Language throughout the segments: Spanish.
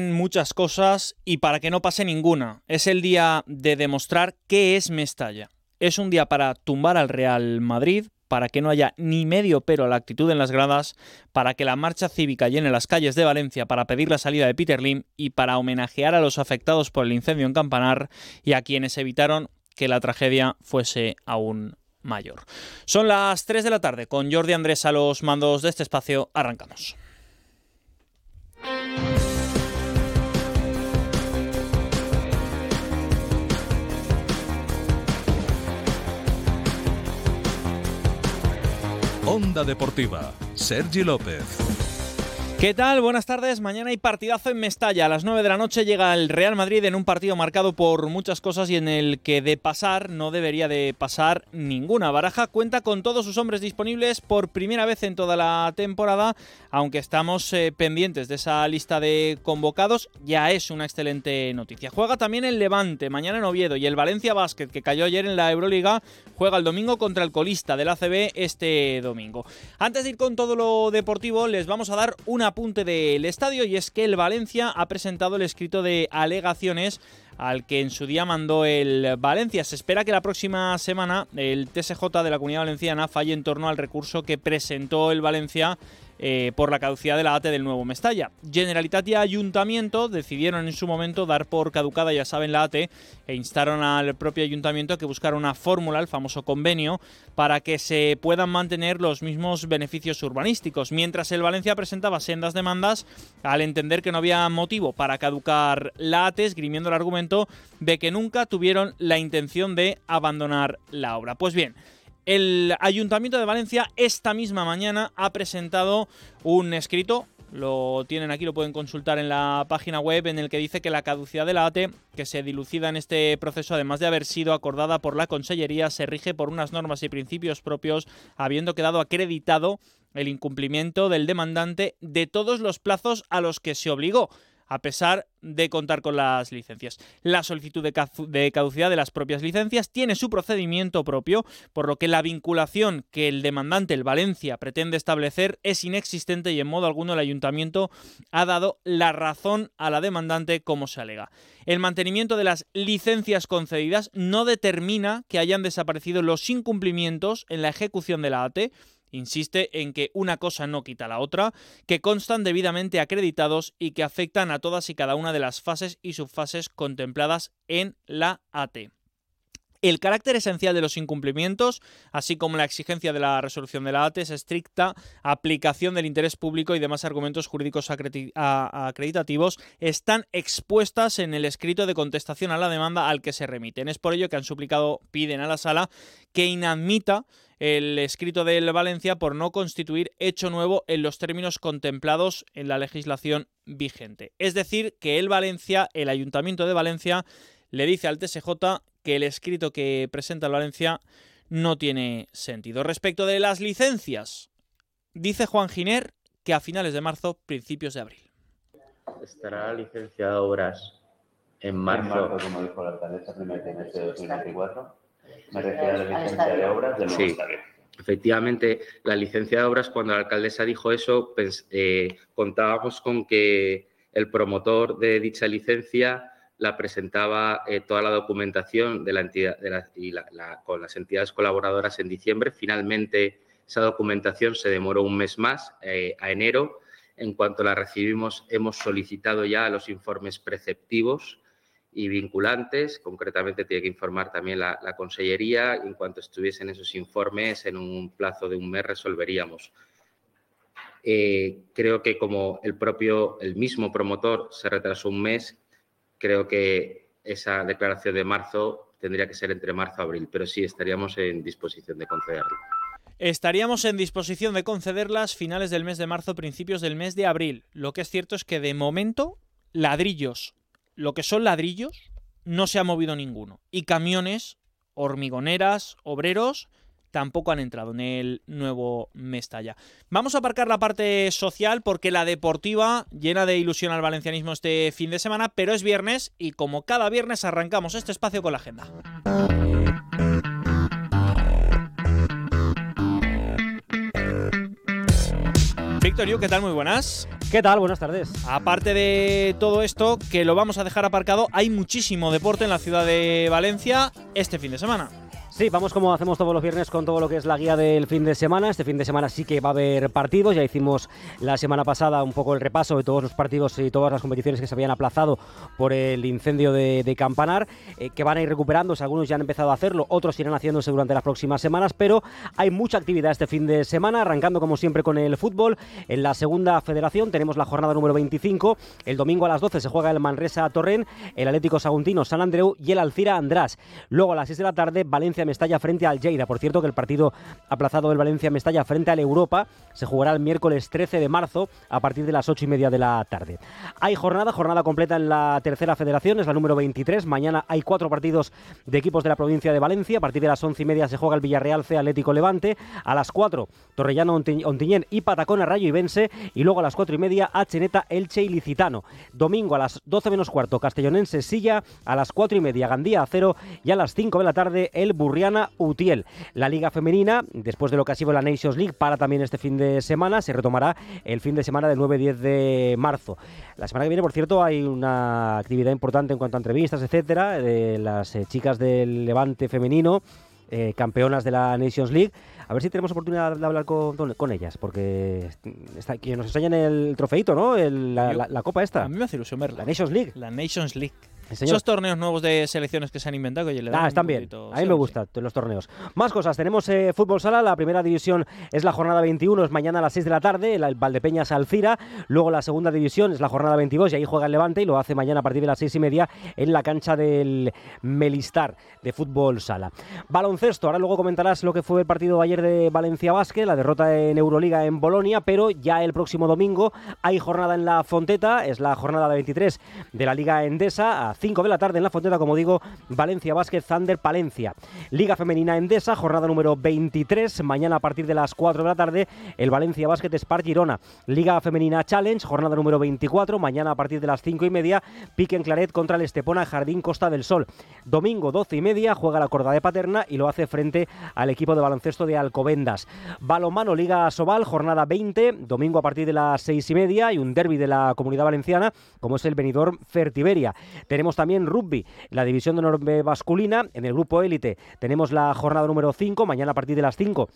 muchas cosas y para que no pase ninguna. Es el día de demostrar qué es Mestalla. Es un día para tumbar al Real Madrid, para que no haya ni medio pero a la actitud en las gradas, para que la marcha cívica llene las calles de Valencia para pedir la salida de Peter Lim y para homenajear a los afectados por el incendio en Campanar y a quienes evitaron que la tragedia fuese aún mayor. Son las 3 de la tarde, con Jordi Andrés a los mandos de este espacio, arrancamos. Onda Deportiva, Sergi López. ¿Qué tal? Buenas tardes. Mañana hay partidazo en Mestalla. A las 9 de la noche llega el Real Madrid en un partido marcado por muchas cosas y en el que de pasar no debería de pasar ninguna. Baraja cuenta con todos sus hombres disponibles por primera vez en toda la temporada, aunque estamos eh, pendientes de esa lista de convocados, ya es una excelente noticia. Juega también el Levante mañana en Oviedo y el Valencia Basket que cayó ayer en la Euroliga juega el domingo contra el colista del ACB este domingo. Antes de ir con todo lo deportivo, les vamos a dar una apunte del estadio y es que el Valencia ha presentado el escrito de alegaciones al que en su día mandó el Valencia. Se espera que la próxima semana el TSJ de la Comunidad Valenciana falle en torno al recurso que presentó el Valencia eh, por la caducidad de la ATE del nuevo Mestalla. Generalitat y Ayuntamiento decidieron en su momento dar por caducada, ya saben, la ATE e instaron al propio Ayuntamiento que buscara una fórmula, el famoso convenio, para que se puedan mantener los mismos beneficios urbanísticos. Mientras el Valencia presentaba sendas demandas al entender que no había motivo para caducar la ATE, esgrimiendo el argumento de que nunca tuvieron la intención de abandonar la obra. Pues bien, el Ayuntamiento de Valencia esta misma mañana ha presentado un escrito, lo tienen aquí, lo pueden consultar en la página web, en el que dice que la caducidad de la ATE, que se dilucida en este proceso, además de haber sido acordada por la Consellería, se rige por unas normas y principios propios, habiendo quedado acreditado el incumplimiento del demandante de todos los plazos a los que se obligó a pesar de contar con las licencias. La solicitud de caducidad de las propias licencias tiene su procedimiento propio, por lo que la vinculación que el demandante, el Valencia, pretende establecer es inexistente y en modo alguno el ayuntamiento ha dado la razón a la demandante como se alega. El mantenimiento de las licencias concedidas no determina que hayan desaparecido los incumplimientos en la ejecución de la ATE, Insiste en que una cosa no quita la otra, que constan debidamente acreditados y que afectan a todas y cada una de las fases y subfases contempladas en la AT. El carácter esencial de los incumplimientos, así como la exigencia de la resolución de la AT, es estricta aplicación del interés público y demás argumentos jurídicos acreditativos, están expuestas en el escrito de contestación a la demanda al que se remiten. Es por ello que han suplicado, piden a la sala, que inadmita el escrito del Valencia por no constituir hecho nuevo en los términos contemplados en la legislación vigente. Es decir, que el Valencia, el Ayuntamiento de Valencia, le dice al TSJ que el escrito que presenta el Valencia no tiene sentido. Respecto de las licencias, dice Juan Giner que a finales de marzo, principios de abril. Estará licenciada obras en marzo. como dijo la alcaldesa, primer trimestre de 2024. Me refiero a la licencia de obras del nuevo sí. Efectivamente, la licencia de obras, cuando la alcaldesa dijo eso, pues, eh, contábamos con que el promotor de dicha licencia la presentaba eh, toda la documentación de la entidad y con las entidades colaboradoras en diciembre. Finalmente, esa documentación se demoró un mes más, eh, a enero. En cuanto la recibimos, hemos solicitado ya los informes preceptivos y vinculantes. Concretamente tiene que informar también la, Consellería y en cuanto estuviesen esos informes, en un plazo de un mes resolveríamos. Eh, creo que como el propio, el mismo promotor se retrasó un mes, creo que esa declaración de marzo tendría que ser entre marzo y abril, pero sí estaríamos en disposición de concederla. Estaríamos en disposición de concederlas finales del mes de marzo, principios del mes de abril. Lo que es cierto es que de momento ladrillos lo que son ladrillos, no se ha movido ninguno. Y camiones, hormigoneras, obreros, tampoco han entrado en el nuevo Mestalla. Vamos a aparcar la parte social porque la deportiva llena de ilusión al valencianismo este fin de semana, pero es viernes y como cada viernes arrancamos este espacio con la agenda. Víctor Yu, ¿qué tal? Muy buenas. ¿Qué tal? Buenas tardes. Aparte de todo esto, que lo vamos a dejar aparcado, hay muchísimo deporte en la ciudad de Valencia este fin de semana. Sí, vamos como hacemos todos los viernes con todo lo que es la guía del fin de semana. Este fin de semana sí que va a haber partidos. Ya hicimos la semana pasada un poco el repaso de todos los partidos y todas las competiciones que se habían aplazado por el incendio de, Campanar, eh, que van a ir recuperándose. Algunos ya han empezado a hacerlo, otros irán haciéndose durante las próximas semanas, pero hay mucha actividad este fin de semana, arrancando como siempre con el fútbol. En la segunda federación tenemos la jornada número 25. El domingo a las 12 se juega el Manresa Torrent, el Atlético Saguntino San Andreu y el Alcira András. Luego a las 6 de la tarde, Valencia Mestalla frente al Lleida. Por cierto, que el partido aplazado del Valencia-Mestalla frente al Europa se jugará el miércoles 13 de marzo a partir de las 8 y media de la tarde. Hay jornada, jornada completa en la tercera federación, es la número 23. Mañana hay cuatro partidos de equipos de la provincia de Valencia. A partir de las 11 y media se juega el Villarreal C Atlético Levante. A las 4, Torrellano Ontiñén y Patacona Rayo y Vence. Y luego a las 4 y media, Acheneta Elche y Licitano. Domingo a las 12 menos cuarto, Castellonense Silla. A las 4 y media, Gandía Acero. Y a las 5 de la tarde, el Burriana Utiel. La Liga Femenina, después de lo que ha sido la Nations League, para también este fin de semana, se retomará el fin de semana del 9-10 de marzo. La semana que viene, por cierto, hay una actividad importante en cuanto a entrevistas, etcétera, de las eh, chicas del Levante femenino. Eh, campeonas de la Nations League. A ver si tenemos oportunidad de hablar con, con ellas, porque está, que nos enseñan el trofeito, ¿no? la, copa esta. A mí me hace ilusión verla. La Nations League. La Nations League. Esos torneos nuevos de selecciones que se han inventado. Que ah, están bien. A mí me gustan los torneos. Más cosas. Tenemos eh, fútbol sala. La primera división es la jornada 21, es mañana a las 6 de la tarde. El Valdepeñas Alcira. Luego la segunda división es la jornada 22 y ahí juega el Levante y lo hace mañana a partir de las 6 y media en la cancha del Melistar de fútbol sala. Baloncesto. Ahora luego comentarás lo que fue el partido ayer de Valencia Basket, la derrota en Euroliga en Bolonia, pero ya el próximo domingo hay jornada en la Fonteta. Es la jornada de 23 de la Liga Endesa. A 5 de la tarde en la Fonteta, como digo, Valencia Basket Thunder Palencia. Liga Femenina Endesa, jornada número 23, mañana a partir de las 4 de la tarde, el Valencia Basket Spar Girona. Liga Femenina Challenge, jornada número 24, mañana a partir de las 5 y media, pique en Claret contra el Estepona Jardín Costa del Sol. Domingo 12 y media, juega la Corda de Paterna y lo hace frente al equipo de baloncesto de Alcobendas. Balomano Liga Sobal, jornada 20, domingo a partir de las 6 y media y un derby de la Comunidad Valenciana, como es el Benidorm Fertiberia. Tenemos también rugby, la división de norte masculina. En el grupo élite tenemos la jornada número 5, mañana a partir de las 5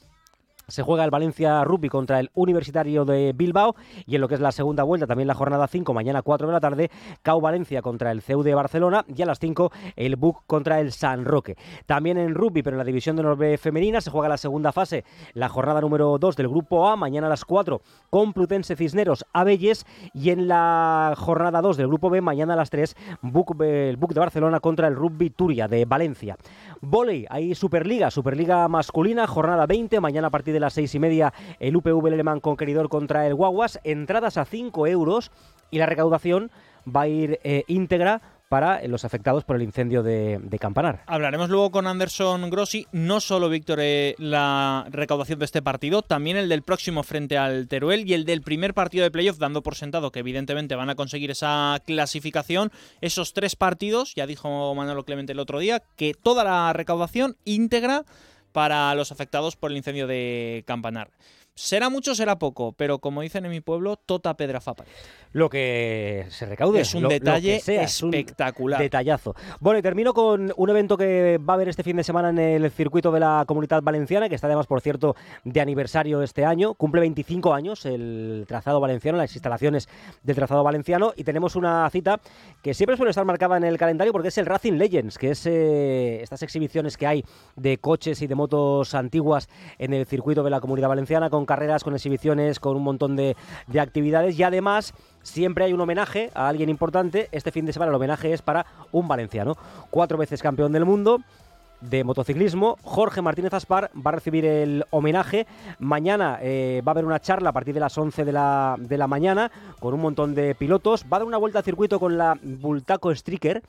se juega el Valencia Rugby contra el Universitario de Bilbao y en lo que es la segunda vuelta, también la jornada 5, mañana 4 de la tarde, CAU Valencia contra el CEU de Barcelona y a las 5 el BUC contra el San Roque. También en rugby, pero en la división de Norbe femenina, se juega la segunda fase, la jornada número 2 del grupo A, mañana a las 4, Complutense Cisneros Abelles y en la jornada 2 del grupo B, mañana a las 3, BUC, el BUC de Barcelona contra el Rugby Turia de Valencia. Voley, ahí Superliga, Superliga masculina, jornada 20, mañana a partir de las seis y media el UPV Alemán Conqueridor contra el Guaguas. Entradas a 5 euros y la recaudación va a ir eh, íntegra para los afectados por el incendio de, Campanar. Hablaremos luego con Anderson Grossi, no solo, Víctor, eh, la recaudación de este partido, también el del próximo frente al Teruel y el del primer partido de playoff, dando por sentado que evidentemente van a conseguir esa clasificación. Esos tres partidos, ya dijo Manolo Clemente el otro día, que toda la recaudación íntegra para los afectados por el incendio de Campanar. Será mucho, será poco, pero como dicen en mi pueblo, tota pedra fa lo que se recaude. Es un detalle espectacular. detallazo. Bueno, y termino con un evento que va a haber este fin de semana en el circuito de la Comunidad Valenciana, que está además, por cierto, de aniversario este año. Cumple 25 años el trazado valenciano, las instalaciones del trazado valenciano, y tenemos una cita que siempre suele estar marcada en el calendario porque es el Racing Legends, que es eh, estas exhibiciones que hay de coches y de motos antiguas en el circuito de la Comunidad Valenciana, con carreras, con exhibiciones, con un montón de, de actividades, y además siempre hay un homenaje a alguien importante. Este fin de semana el homenaje es para un valenciano, cuatro veces campeón del mundo de motociclismo. Jorge Martínez Aspar va a recibir el homenaje. Mañana eh, va a haber una charla a partir de las 11 de la, de la mañana con un montón de pilotos. Va a dar una vuelta al circuito con la Bultaco Striker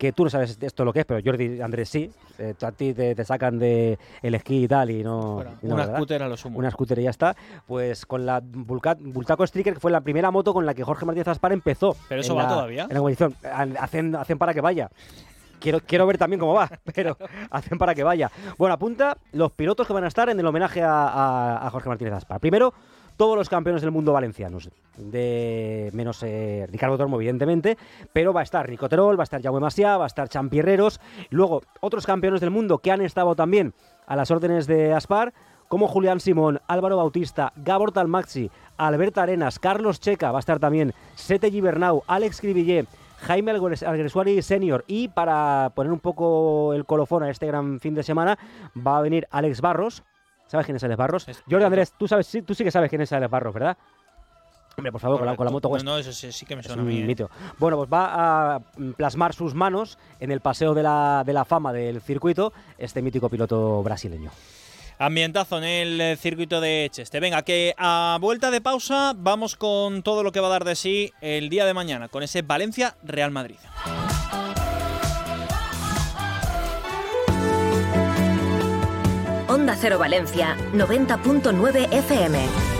que tú no sabes esto lo que es, pero Jordi Andrés sí. Eh, a ti te, sacan de el esquí y tal y no. una scooter a lo sumo. Una scooter y ya está. Pues con la Bultaco Striker, que fue la primera moto con la que Jorge Martínez Aspar empezó. Pero eso va todavía. En la competición. Hacen, hacen para que vaya. Quiero, quiero, ver también cómo va, pero hacen para que vaya. Bueno, apunta los pilotos que van a estar en el homenaje a, a Jorge Martínez Aspar. Primero, todos los campeones del mundo valencianos, de menos eh, Ricardo Tormo, evidentemente, pero va a estar Nicoterol, va a estar Jaume Maciá, va a estar Champierreros, luego otros campeones del mundo que han estado también a las órdenes de Aspar, como Julián Simón, Álvaro Bautista, Gabor Talmaxi, Alberto Arenas, Carlos Checa, va a estar también Sete Gibernau, Alex Cribillé, Jaime Alguersuari Senior y para poner un poco el colofón a este gran fin de semana va a venir Alex Barros. ¿Sabes quién es Alex Barros? Jordi Andrés, tú, sabes, tú sí que sabes quién es Alex Barros, ¿verdad? Hombre, por favor, con la, con la, moto No, eso sí, sí, que me suena es a mí. ¿eh? Bueno, pues va a plasmar sus manos en el paseo de la, de la fama del circuito este mítico piloto brasileño. Ambientazo en el eh, circuito de Cheste. Venga, que a vuelta de pausa vamos con todo lo que va a dar de sí el día de mañana, con ese Valencia-Real Madrid. Onda Cero Valencia, 90.9 FM.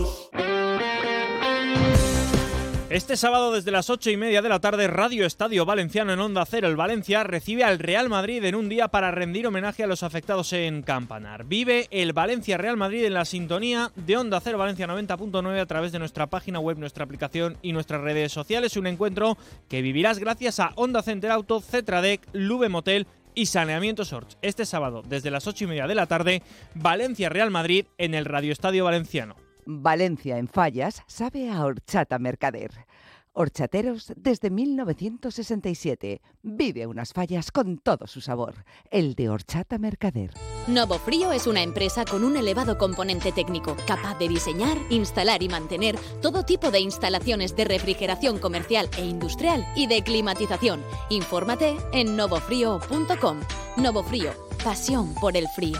Este sábado desde las ocho y media de la tarde, Radio Estadio Valenciano en Onda Cero, el Valencia recibe al Real Madrid en un día para rendir homenaje a los afectados en Campanar. Vive el Valencia Real Madrid en la sintonía de Onda Cero Valencia 90.9 a través de nuestra página web, nuestra aplicación y nuestras redes sociales. Un encuentro que vivirás gracias a Onda Center Auto, Cetradec, Lube Motel y Saneamiento Sorts. Este sábado desde las ocho y media de la tarde, Valencia Real Madrid en el Radio Estadio Valenciano. Valencia en Fallas sabe a horchata mercader. Horchateros desde 1967. Vive unas fallas con todo su sabor. El de Horchata Mercader. Novo Frío es una empresa con un elevado componente técnico, capaz de diseñar, instalar y mantener todo tipo de instalaciones de refrigeración comercial e industrial y de climatización. Infórmate en novofrío.com. Novo Frío, pasión por el frío.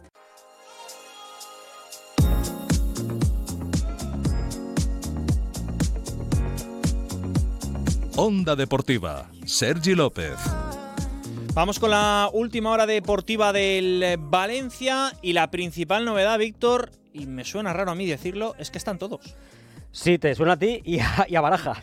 Onda Deportiva, Sergi López. Vamos con la última hora deportiva del Valencia y la principal novedad, Víctor, y me suena raro a mí decirlo, es que están todos. Sí, te suena a ti y a, y a Baraja.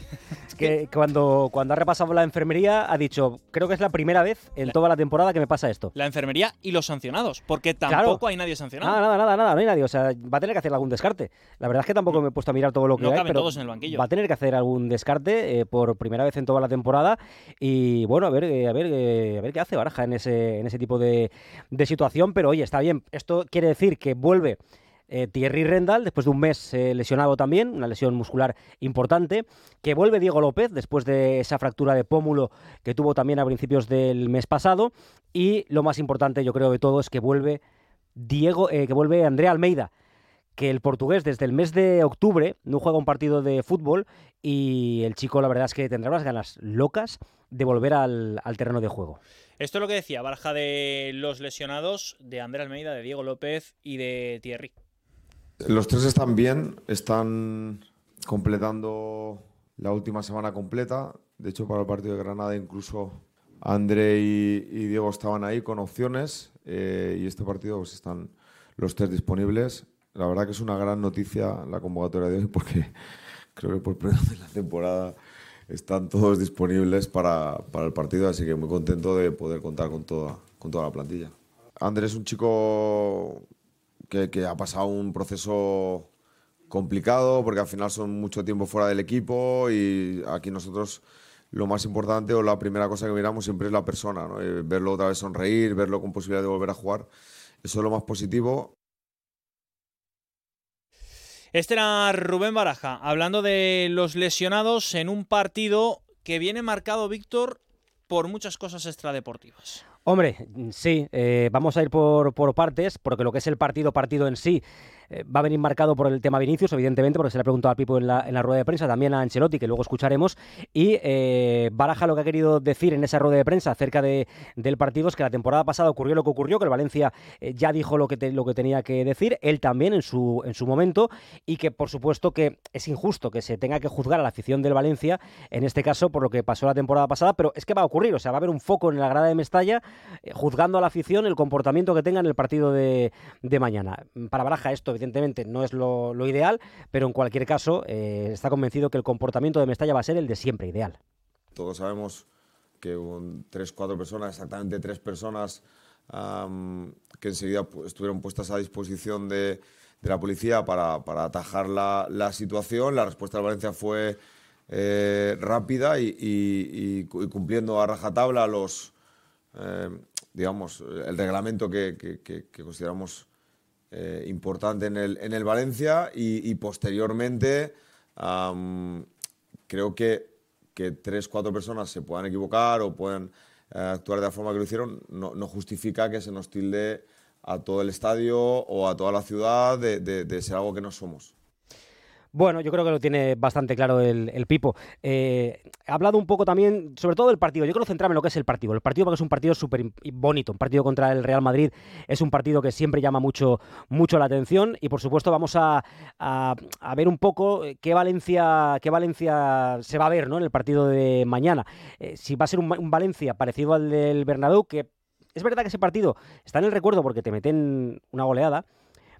Que cuando, cuando ha repasado la enfermería ha dicho, creo que es la primera vez en La- toda la temporada que me pasa esto. La enfermería y los sancionados, porque tampoco hay nadie sancionado. Nada, nada, nada, nada, no hay nadie. O sea, va a tener que hacer algún descarte. La verdad es que tampoco me he puesto a mirar todo lo que No hay, caben pero todos en el banquillo. va a tener que hacer algún descarte eh, por primera vez en toda la temporada. Y bueno, a ver, eh, a ver, eh, a ver qué hace Baraja en ese, en ese tipo de, de situación. Pero oye, está bien. Esto quiere decir que vuelve eh, Thierry Rendal, después de un mes eh, lesionado también, una lesión muscular importante, que vuelve Diego López después de esa fractura de pómulo que tuvo también a principios del mes pasado, y lo más importante yo creo de todo es que vuelve Diego, eh, que vuelve Andrea Almeida, que el portugués desde el mes de octubre no juega un partido de fútbol y el chico la verdad es que tendrá unas ganas locas de volver al, al terreno de juego. Esto es lo que decía Baraja de los lesionados, de Andrés Almeida, de Diego López y de Thierry. Los tres están bien, están completando la última semana completa. De hecho, para el partido de Granada incluso André y, Diego estaban ahí con opciones eh, y este partido pues están los tres disponibles. La verdad que es una gran noticia la convocatoria de hoy porque creo que por primera vez en la temporada están todos disponibles para, para el partido, así que muy contento de poder contar con toda, con toda la plantilla. Andrés es un chico que, ha pasado un proceso complicado porque al final son mucho tiempo fuera del equipo y aquí nosotros lo más importante o la primera cosa que miramos siempre es la persona, ¿no? Verlo otra vez sonreír, verlo con posibilidad de volver a jugar, eso es lo más positivo. Este era Rubén Baraja, hablando de los lesionados en un partido que viene marcado, Víctor, por muchas cosas extradeportivas. Hombre, sí, eh, vamos a ir por, por partes, porque lo que es el partido, partido en sí, eh, va a venir marcado por el tema Vinicius, evidentemente, porque se le ha preguntado a Pipo en la, en la rueda de prensa, también a Ancelotti, que luego escucharemos. Y eh, Baraja lo que ha querido decir en esa rueda de prensa acerca de, del partido es que la temporada pasada ocurrió lo que ocurrió, que el Valencia eh, ya dijo lo que, te- lo que tenía que decir, él también en su, en su momento, y que por supuesto que es injusto que se tenga que juzgar a la afición del Valencia, en este caso por lo que pasó la temporada pasada, pero es que va a ocurrir, o sea, va a haber un foco en la grada de Mestalla juzgando a la afición el comportamiento que tenga en el partido de, de mañana. Para Baraja esto evidentemente no es lo, ideal, pero en cualquier caso eh, está convencido que el comportamiento de Mestalla va a ser el de siempre, ideal. Todos sabemos que tres, cuatro personas, exactamente tres personas, que enseguida estuvieron puestas a disposición de, de la policía para, para atajar la, la situación. La respuesta de Valencia fue eh, rápida y, y cumpliendo a rajatabla los, eh, digamos, el reglamento que, consideramos eh, importante en el, en el Valencia y, posteriormente creo que, que tres, cuatro personas se puedan equivocar o puedan eh, actuar de la forma que lo hicieron no, no justifica que se nos tilde a todo el estadio o a toda la ciudad de, de- de ser algo que no somos. Bueno, yo creo que lo tiene bastante claro el, el Pipo. Eh, ha hablado un poco también, sobre todo del partido. Yo quiero centrarme en lo que es el partido. El partido porque es un partido súper bonito. Un partido contra el Real Madrid es un partido que siempre llama mucho, mucho la atención. Y por supuesto vamos a ver un poco eh, qué Valencia, qué Valencia se va a ver ¿no? en el partido de mañana. Eh, si va a ser un, un Valencia parecido al del Bernabéu, que es verdad que ese partido está en el recuerdo porque te meten una goleada.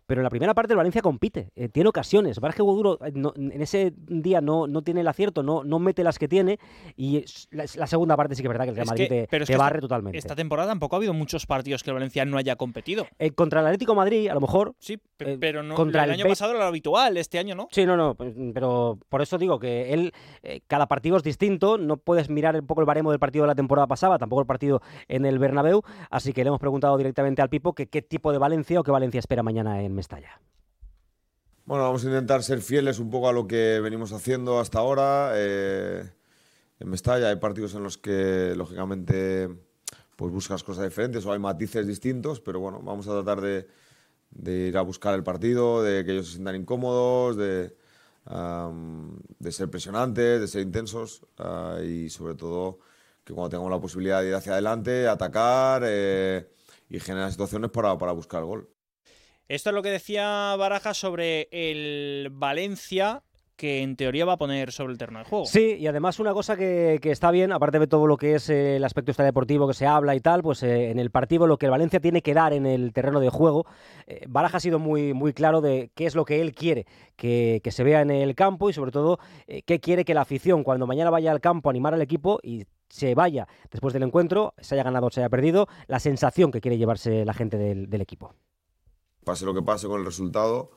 Pero en la primera parte el Valencia compite, eh, tiene ocasiones. Vargas Duro en ese día no, no tiene el acierto, no, no mete las que tiene. Y la, la segunda parte sí que es verdad que el Real Madrid que- te, pero te barre esta- totalmente. Esta temporada tampoco ha habido muchos partidos que el Valencia no haya competido. Eh, contra el Atlético de Madrid, a lo mejor. Sí, pe- pero no, contra el el año pasado era lo habitual, este año no. Sí, no, no, pues, pero por eso digo que él, eh, cada partido es distinto, no puedes mirar un poco el baremo del partido de la temporada pasada, tampoco el partido en el Bernabéu, así que le hemos preguntado directamente al Pipo que qué tipo de Valencia o qué Valencia espera mañana en Mestalla. Bueno, vamos a intentar ser fieles un poco a lo que venimos haciendo hasta ahora. Eh, en Mestalla hay partidos en los que, lógicamente, pues buscas cosas diferentes o hay matices distintos, pero bueno, vamos a tratar de, ir a buscar el partido, de que ellos se sientan incómodos, de ser presionantes, de ser intensos ah, y sobre todo que cuando tengamos la posibilidad de ir hacia adelante, atacar eh, y generar situaciones para, para buscar el gol. Esto es lo que decía Baraja sobre el Valencia que en teoría va a poner sobre el terreno de juego. Sí, y además una cosa que, está bien, aparte de todo lo que es eh, el aspecto extradeportivo que se habla y tal, pues eh, en el partido lo que el Valencia tiene que dar en el terreno de juego, eh, Baraja ha sido muy, claro de qué es lo que él quiere que, se vea en el campo y sobre todo eh, qué quiere que la afición cuando mañana vaya al campo a animar al equipo y se vaya después del encuentro, se haya ganado o se haya perdido, la sensación que quiere llevarse la gente del equipo. Pase lo que pase con el resultado,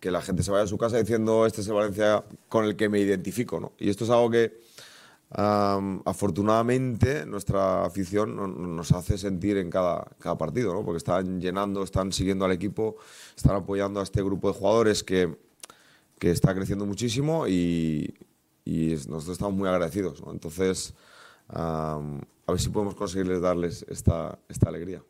que la gente se vaya a su casa diciendo este es el Valencia con el que me identifico. ¿no? Y esto es algo que am, afortunadamente nuestra afición no- no- nos hace sentir en cada, cada partido, ¿no? porque están llenando, están siguiendo al equipo, están apoyando a este grupo de jugadores que, que está creciendo muchísimo y, y nosotros estamos muy agradecidos. ¿no? Entonces, am, a ver si podemos conseguirles darles esta, esta alegría.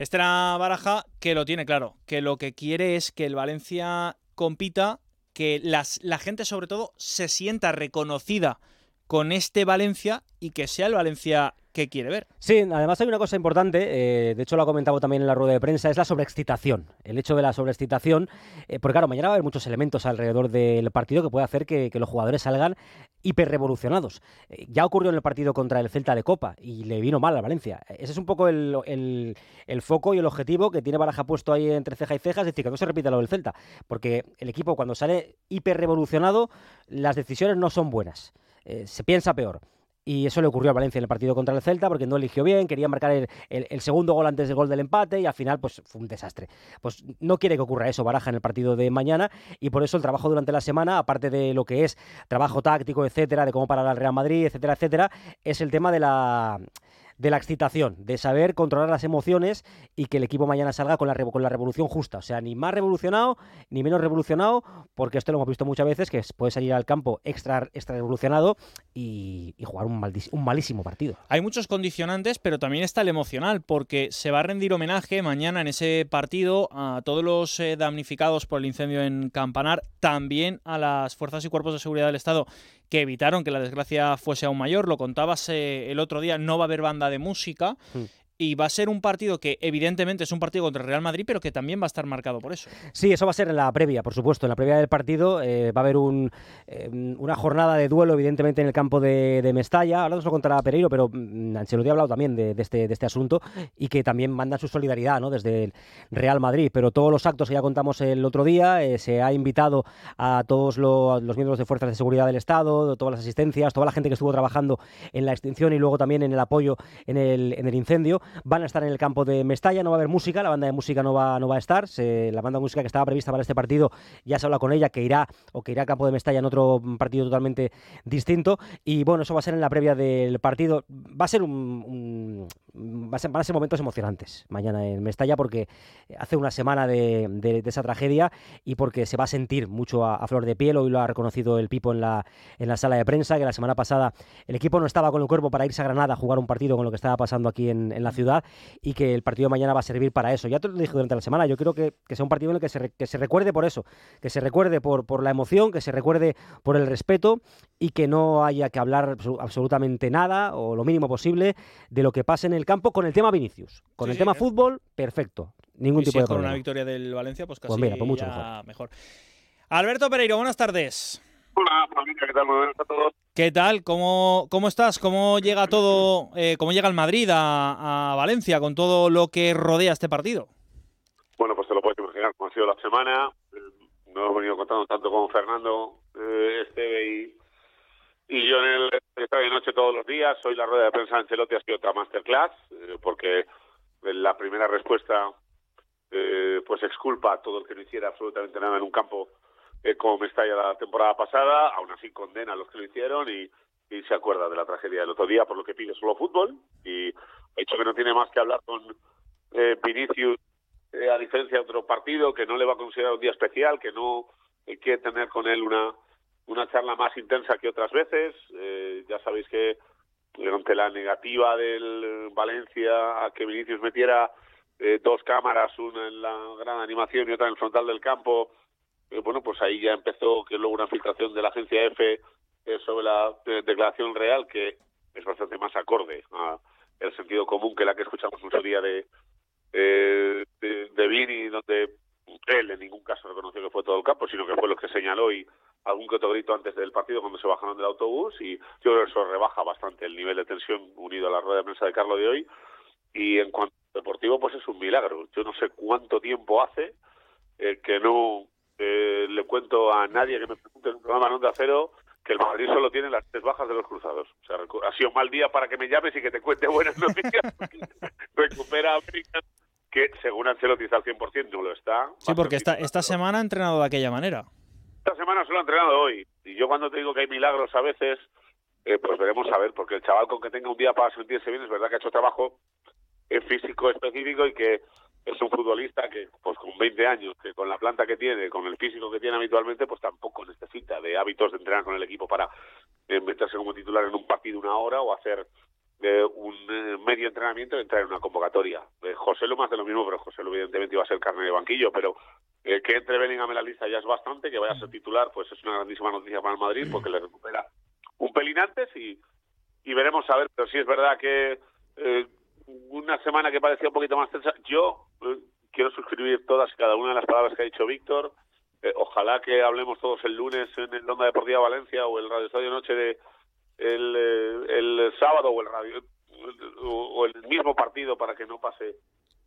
Era Baraja que lo tiene claro, que lo que quiere es que el Valencia compita, que las, la gente sobre todo se sienta reconocida con este Valencia y que sea el Valencia que quiere ver. Sí, además hay una cosa importante, eh, de hecho lo ha comentado también en la rueda de prensa, es la sobreexcitación. El hecho de la sobreexcitación, eh, porque claro, mañana va a haber muchos elementos alrededor del partido que puede hacer que, que los jugadores salgan hiperrevolucionados. Eh, ya ocurrió en el partido contra el Celta de Copa y le vino mal a Valencia. Ese es un poco el, el- foco y el objetivo que tiene Baraja puesto ahí entre ceja y ceja, es decir, que no se repita lo del Celta, porque el equipo cuando sale hiperrevolucionado, las decisiones no son buenas, Eh, se piensa peor. Y eso le ocurrió a Valencia en el partido contra el Celta porque no eligió bien, quería marcar el, el- segundo gol antes del gol del empate y al final pues fue un desastre. Pues no quiere que ocurra eso Baraja en el partido de mañana y por eso el trabajo durante la semana, aparte de lo que es trabajo táctico, etcétera, de cómo parar al Real Madrid, etcétera, etcétera, es el tema de la de la excitación, de saber controlar las emociones y que el equipo mañana salga con la, con la revolución justa. O sea, ni más revolucionado ni menos revolucionado, porque esto lo hemos visto muchas veces, que puede salir al campo extra, extra revolucionado y, jugar un, un malísimo partido. Hay muchos condicionantes, pero también está el emocional, porque se va a rendir homenaje mañana en ese partido a todos los eh, damnificados por el incendio en Campanar, también a las fuerzas y cuerpos de seguridad del Estado que evitaron que la desgracia fuese aún mayor. Lo contabas eh, el otro día, no va a haber banda de música. Mm y va a ser un partido que evidentemente es un partido contra el Real Madrid, pero que también va a estar marcado por eso. Sí, eso va a ser en la previa, por supuesto. En la previa del partido eh, va a haber un, eh, una jornada de duelo, evidentemente, en el campo de, Mestalla. Ahora nos lo Pereiro, pero mm, Ancelotti ha hablado también de, este, de este asunto y que también manda su solidaridad ¿no? desde el Real Madrid. Pero todos los actos que ya contamos el otro día, eh, se ha invitado a todos los, miembros de Fuerzas de Seguridad del Estado, todas las asistencias, toda la gente que estuvo trabajando en la extinción y luego también en el apoyo en el incendio van a estar en el campo de Mestalla, no va a haber música, la banda de música no va, no va a estar, la banda de música que estaba prevista para este partido ya se habla con ella que irá o que irá al campo de Mestalla en otro partido totalmente distinto y bueno, eso va a ser en la previa del partido, va a ser un, va a ser, van a ser momentos emocionantes mañana en Mestalla porque hace una semana de, esa tragedia y porque se va a sentir mucho a, flor de piel, hoy lo ha reconocido el Pipo en la, en la sala de prensa, que la semana pasada el equipo no estaba con el cuerpo para irse a Granada a jugar un partido con lo que estaba pasando aquí en la ciudad y que el partido de mañana va a servir para eso. Ya te lo dije durante la semana, yo creo que, sea un partido en el que se, que se recuerde por eso, que se recuerde por, por la emoción, que se recuerde por el respeto y que no haya que hablar absolutamente nada o lo mínimo posible de lo que pase en el campo con el tema Vinicius. Con el tema fútbol, perfecto. Ningún tipo de problema. con una victoria del Valencia, pues, pues casi pues mucho mejor. Alberto Pereiro, buenas tardes. Hola, ¿qué tal? Muy buenas a todos. ¿Qué tal? ¿Cómo, cómo estás? ¿Cómo llega todo, eh, cómo llega el Madrid a, Valencia con todo lo que rodea este partido? Bueno, pues te lo puedes imaginar cómo ha sido la semana. Eh, no hemos venido contando tanto con Fernando, eh, Esteve y, y yo en el estadio de noche todos los días. Hoy la rueda de prensa de Ancelotti ha sido otra masterclass, eh, porque la primera respuesta pues exculpa a todo el que no hiciera absolutamente nada en un campo eh, como Mestalla la temporada pasada, aún así condena a los que lo hicieron y, se acuerda de la tragedia del otro día, por lo que pide solo fútbol y ha dicho que no tiene más que hablar con eh, Vinicius eh, a diferencia de otro partido, que no le va a considerar un día especial, que no quiere tener con él una, una charla más intensa que otras veces. ya sabéis que ante la negativa del Valencia a que Vinicius metiera dos cámaras, una en la gran animación y otra en el frontal del campo, eh, bueno, pues ahí ya empezó que luego una filtración de la agencia EFE eh, sobre la eh, declaración real, que es bastante más acorde al sentido común que la que escuchamos un día de, de, de Vini, donde él en ningún caso reconoció que fue todo el campo, sino que fue lo que señaló y algún que otro grito antes del partido cuando se bajaron del autobús y yo creo que eso rebaja bastante el nivel de tensión unido a la rueda de prensa de Carlos de hoy y en cuanto a deportivo pues es un milagro. Yo no sé cuánto tiempo hace que no eh, le cuento a nadie que me pregunte en un programa en Onda Cero que el Madrid solo tiene las tres bajas de los cruzados. O sea, ha sido mal día para que me llames y que te cuente buenas noticias. Recupera América, que según Ancelotti está al 100%, no lo está. Sí, porque esta, esta semana ha entrenado de aquella manera. Esta semana solo ha entrenado hoy. Y yo cuando te digo que hay milagros a veces, eh, pues veremos a ver, porque el chaval con que tenga un día para sentirse bien, es verdad que ha hecho trabajo físico específico y que es un futbolista que, pues con 20 años, que con la planta que tiene, con el físico que tiene habitualmente, pues tampoco necesita de hábitos de entrenar con el equipo para eh, meterse como titular en un partido una hora o hacer eh, un eh, medio entrenamiento y entrar en una convocatoria. José lo más de lo mismo, pero José lo evidentemente iba a ser carne de banquillo, pero que entre Bellingham en la lista ya es bastante, que vaya a ser titular, pues es una grandísima noticia para el Madrid porque le recupera un pelín antes y, y veremos a ver, pero sí es verdad que una semana que parecía un poquito más tensa. Yo eh, quiero suscribir todas y cada una de las palabras que ha dicho Víctor. Eh, ojalá que hablemos todos el lunes en el Onda Deportiva Valencia o el Radio Estadio Noche de el, eh, el sábado o el radio o, el mismo partido para que no pase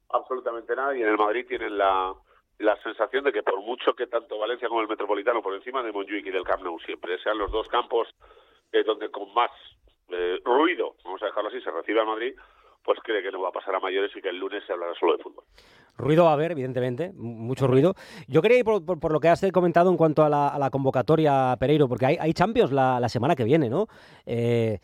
absolutamente nada. Y en el Madrid tienen la, la sensación de que por mucho que tanto Valencia como el Metropolitano por encima de Montjuic y del Camp Nou siempre sean los dos campos donde con más ruido, vamos a dejarlo así, se recibe al Madrid, pues cree que no va a pasar a mayores y que el lunes se hablará solo de fútbol. Ruido va a haber, evidentemente, mucho ruido. Yo quería ir por, lo que has comentado en cuanto a la, convocatoria, Pereiro, porque hay, hay Champions la, semana que viene, ¿no? Eh,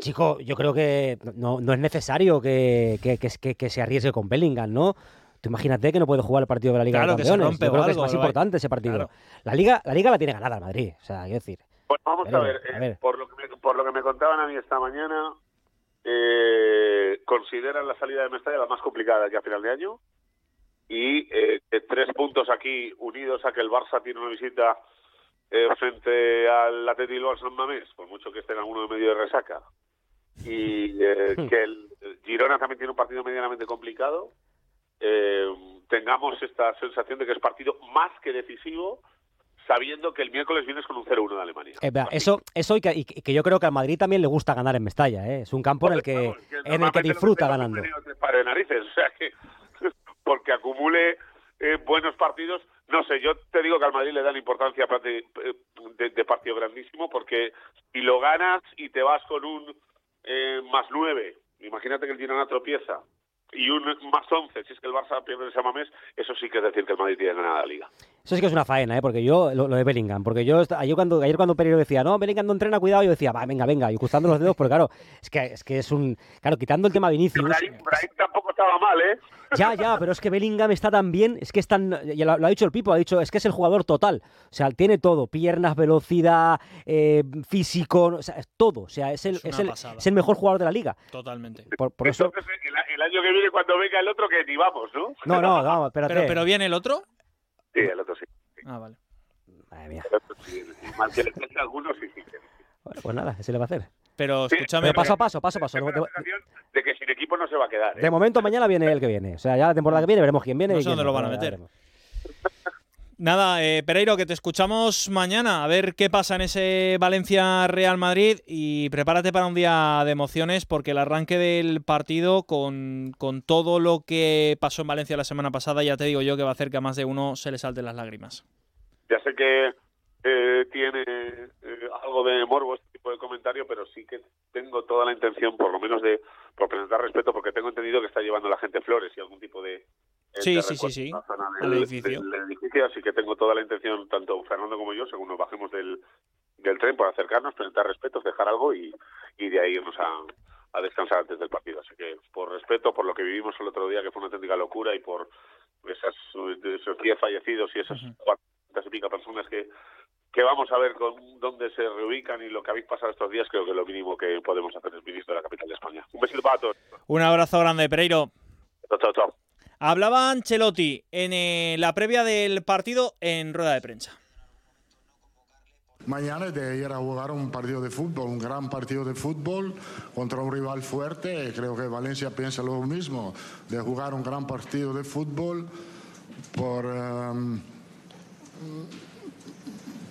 chico, yo creo que no, es necesario que, que, se arriesgue con Bellingham, ¿no? Tú imagínate que no puede jugar el partido de la Liga de Campeones. yo creo que es más importante ese partido. La Liga la Liga la tiene ganada el Madrid, o sea, quiero decir. Pues vamos a, ver, eh, Por, lo que me, por lo que me contaban a mí esta mañana, eh, consideran la salida de Mestalla la más complicada que a final de año. Y eh, tres puntos aquí unidos a que el Barça tiene una visita eh, frente al Atleti Bilbao San Mamés, por mucho que esté en alguno de medio de resaca, y eh, hmm. que el, Girona también tiene un partido medianamente complicado, tengamos esta sensación de que es partido más que decisivo sabiendo que el miércoles vienes con un 0-1 de Alemania. eso, eso y que, que, yo creo que al Madrid también le gusta ganar en Mestalla, ¿eh? es un campo en el que, en el que disfruta ganando. De narices, o sea que porque acumule eh, buenos partidos. No sé, yo te digo que al Madrid le dan importancia de, de, partido grandísimo porque si lo ganas y te vas con un eh, más nueve, imagínate que el Girona tropieza y un más 11, si es que el Barça pierde ese Mamés, eso sí que es decir que el Madrid tiene ganada la liga. Eso sí que es una faena, ¿eh? porque yo, lo, de Bellingham, porque yo ayer cuando, ayer cuando Pereiro decía, no, Bellingham no entrena, cuidado, yo decía, va, venga, venga, y cruzando los dedos, porque claro, es que es, que es un, claro, quitando el tema Vinicius... Brahim, tampoco estaba mal, ¿eh? Ya, ya, pero es que Bellingham está tan bien, es que es tan, lo, ha dicho el Pipo, ha dicho, es que es el jugador total, o sea, tiene todo, piernas, velocidad, eh, físico, o sea, todo, o sea, es el, es, el, es el, mejor jugador de la liga. Totalmente. Por, eso... el, año que viene cuando venga el otro que ni vamos, ¿no? No, no, no, espérate. Pero, pero viene el otro. Sí, el otro sí. Ah, vale. Madre mía. Que le algunos sí, sí. Bueno, pues nada, ese le va a hacer. Pero escúchame. paso a paso, paso a paso. De que sin equipo no se va a quedar. ¿eh? De momento, mañana viene el que viene. O sea, ya la temporada que viene veremos quién viene. No sé dónde lo van a meter. Nada, eh, Pereiro, que te escuchamos mañana a ver qué pasa en ese Valencia-Real Madrid y prepárate para un día de emociones porque el arranque del partido con, con, todo lo que pasó en Valencia la semana pasada ya te digo yo que va a hacer que a más de uno se le salten las lágrimas. Ya sé que eh, tiene eh, algo de morbo este tipo de comentario, pero sí que tengo toda la intención, por lo menos de por presentar respeto, porque tengo entendido que está llevando la gente flores y algún tipo de Sí, sí, sí, sí. el edificio. edificio. Así que tengo toda la intención, tanto Fernando como yo, según nos bajemos del, del tren, por acercarnos, presentar respetos, dejar algo y, y de ahí irnos a, a descansar antes del partido. Así que por respeto, por lo que vivimos el otro día, que fue una auténtica locura, y por esas, esos 10 fallecidos y esas cuantas y pica personas que, que vamos a ver con dónde se reubican y lo que habéis pasado estos días, creo que lo mínimo que podemos hacer es ministro de la capital de España. Un besito para todos. Un abrazo grande, Pereiro. Chao, chao, chao. Hablaba Ancelotti en eh, la previa del partido en rueda de prensa. Mañana de ir a jugar un partido de fútbol, un gran partido de fútbol contra un rival fuerte. Creo que Valencia piensa lo mismo, de jugar un gran partido de fútbol por, em,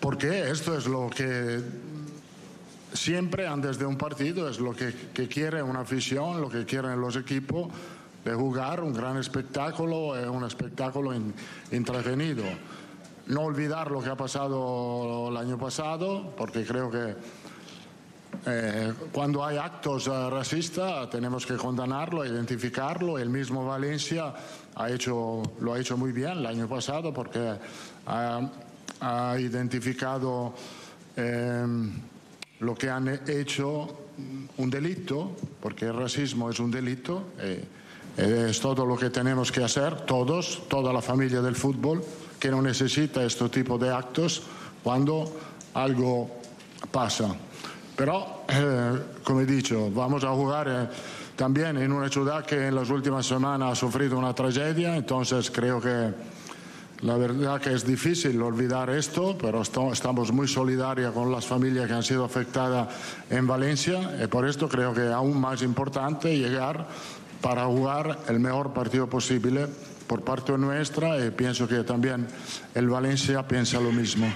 porque esto es lo que siempre antes de un partido es lo que, que quiere una afición, lo que quieren los equipos de jugar un gran espectáculo, es un espectáculo entretenido. No olvidar lo que ha pasado el año pasado, porque creo que eh, cuando hay actos eh, racistas tenemos que condenarlo, identificarlo. El mismo Valencia ha hecho, lo ha hecho muy bien el año pasado porque ha, identificado eh, lo que han hecho un delito, porque el racismo es un delito. Es todo lo que tenemos que hacer, todos, toda la familia del fútbol, que no necesita este tipo de actos cuando algo pasa. Pero, eh, como he dicho, vamos a jugar eh, también en una ciudad que en las últimas semanas ha sufrido una tragedia, entonces creo que la verdad que es difícil olvidar esto, pero estamos muy solidarios con las familias que han sido afectadas en Valencia y por esto creo que es aún más importante llegar para jugar el mejor partido posible por parte nuestra y pienso que también el Valencia piensa lo mismo.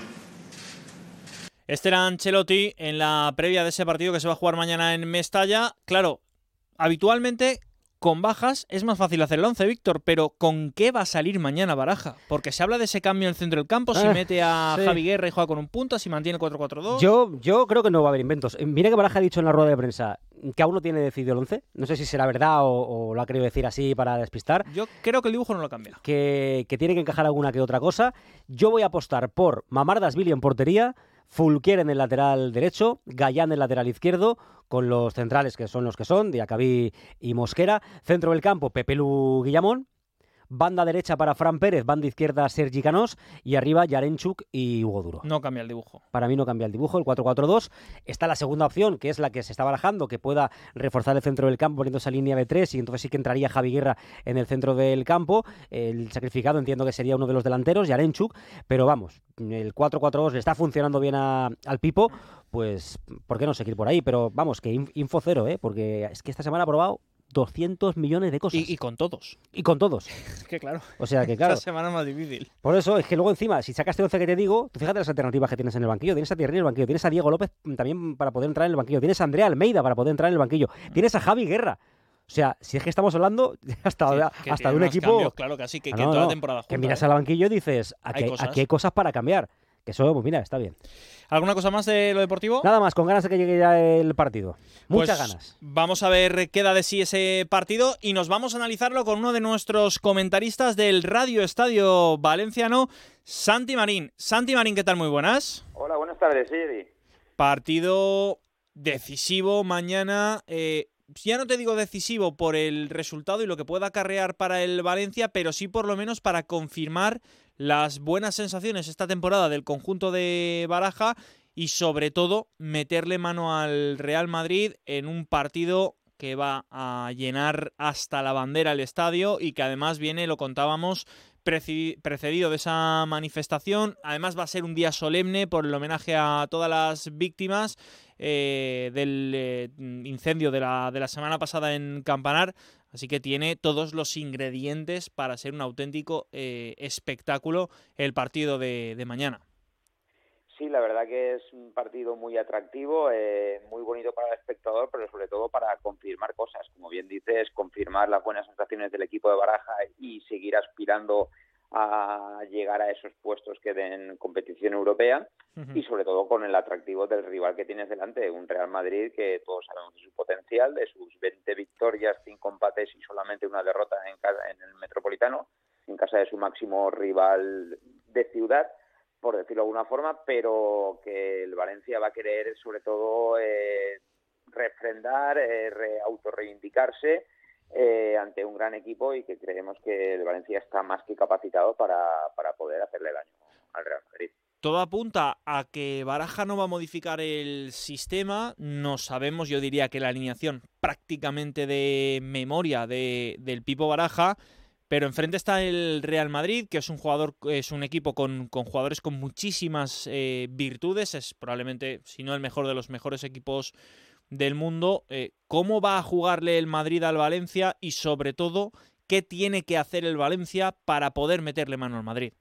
Este era Ancelotti en la previa de ese partido que se va a jugar mañana en Mestalla. Claro, habitualmente con bajas es más fácil hacer el 11, Víctor, pero ¿con qué va a salir mañana Baraja? Porque se habla de ese cambio en el centro del campo, si Ah, mete a sí. Javi Guerra y juega con un punto, si mantiene 4-4-2. Yo, yo creo que no va a haber inventos. Eh, Mira que Baraja ha dicho en la rueda de prensa que aún no tiene decidido el 11. No sé si será verdad o, o lo ha querido decir así para despistar. Yo creo que el dibujo no lo cambia. Que, que tiene que encajar alguna que otra cosa. Yo voy a apostar por Mamardas-Billy en portería, Fulquier en el lateral derecho, Gallán en el lateral izquierdo, con los centrales que son los que son, Diacabí y Mosquera. Centro del campo, Pepelu Guillamón. Banda derecha para Fran Pérez, banda izquierda Sergi Canós y arriba Yarenchuk y Hugo Duro. No cambia el dibujo. Para mí no cambia el dibujo, el 4-4-2. Está la segunda opción, que es la que se está barajando, que pueda reforzar el centro del campo poniendo esa línea de tres y entonces sí que entraría Javi Guerra en el centro del campo. El sacrificado entiendo que sería uno de los delanteros, Yarenchuk, pero vamos, el 4-4-2 le está funcionando bien a- al Pipo, pues ¿por qué no seguir por ahí? Pero vamos, que in- info cero, ¿eh? porque es que esta semana ha probado 200 millones de cosas. Y, y con todos. Y con todos. Es que claro. O sea que claro. Esta semana es más difícil. Por eso es que luego encima, si sacas este 11 que te digo, tú fíjate las alternativas que tienes en el banquillo. Tienes a Thierry en el banquillo, tienes a Diego López también para poder entrar en el banquillo, tienes a Andrea Almeida para poder entrar en el banquillo, tienes a Javi Guerra. O sea, si es que estamos hablando hasta, Sí, hasta que de un equipo. cambios, claro, casi que- Ah, que no, toda la temporada Que miras ¿eh? al banquillo y dices, aquí, Hay hay- cosas. aquí hay cosas para cambiar. Que eso, pues mira, está bien. ¿Alguna cosa más de lo deportivo? Nada más, con ganas de que llegue ya el partido. Muchas Pues ganas. Vamos a ver qué da de sí ese partido y nos vamos a analizarlo con uno de nuestros comentaristas del Radio Estadio Valenciano, Santi Marín. Santi Marín, ¿qué tal? Muy buenas. Hola, buenas tardes, Siri. Partido decisivo mañana. eh, ya no te digo decisivo por el resultado y lo que pueda acarrear para el Valencia, pero sí por lo menos para confirmar las buenas sensaciones esta temporada del conjunto de Baraja y sobre todo meterle mano al Real Madrid en un partido que va a llenar hasta la bandera el estadio y que además viene, lo contábamos, precedido de esa manifestación. Además va a ser un día solemne por el homenaje a todas las víctimas eh, del eh, incendio de la, de la semana pasada en Campanar. Así que tiene todos los ingredientes para ser un auténtico eh, espectáculo el partido de, mañana. Sí, la verdad que es un partido muy atractivo, eh, muy bonito para el espectador, pero sobre todo para confirmar cosas. Como bien dices, confirmar las buenas sensaciones del equipo de Baraja y seguir aspirando llegar a esos puestos que den competición europea y sobre todo con el atractivo del rival que tienes delante, un Real Madrid que todos sabemos de su potencial, de sus 20 victorias, 5 empates y solamente una derrota en, casa, en el Metropolitano, en casa de su máximo rival de ciudad, por decirlo de alguna forma, pero que el Valencia va a querer sobre todo eh, refrendar, eh, re, autorreivindicarse eh, ante un gran equipo y que creemos que el Valencia está más que capacitado para, para poder hacerle daño al Real Madrid. Todo apunta a que Baraja no va a modificar el sistema. No sabemos, yo diría que la alineación prácticamente de memoria de, del Pipo Baraja. Pero enfrente está el Real Madrid, que es un jugador, es un equipo con, con jugadores con muchísimas eh, virtudes. Es probablemente, si no el mejor de los mejores equipos del mundo. Eh, ¿Cómo va a jugarle el Madrid al Valencia? Y sobre todo, ¿qué tiene que hacer el Valencia para poder meterle mano al Madrid?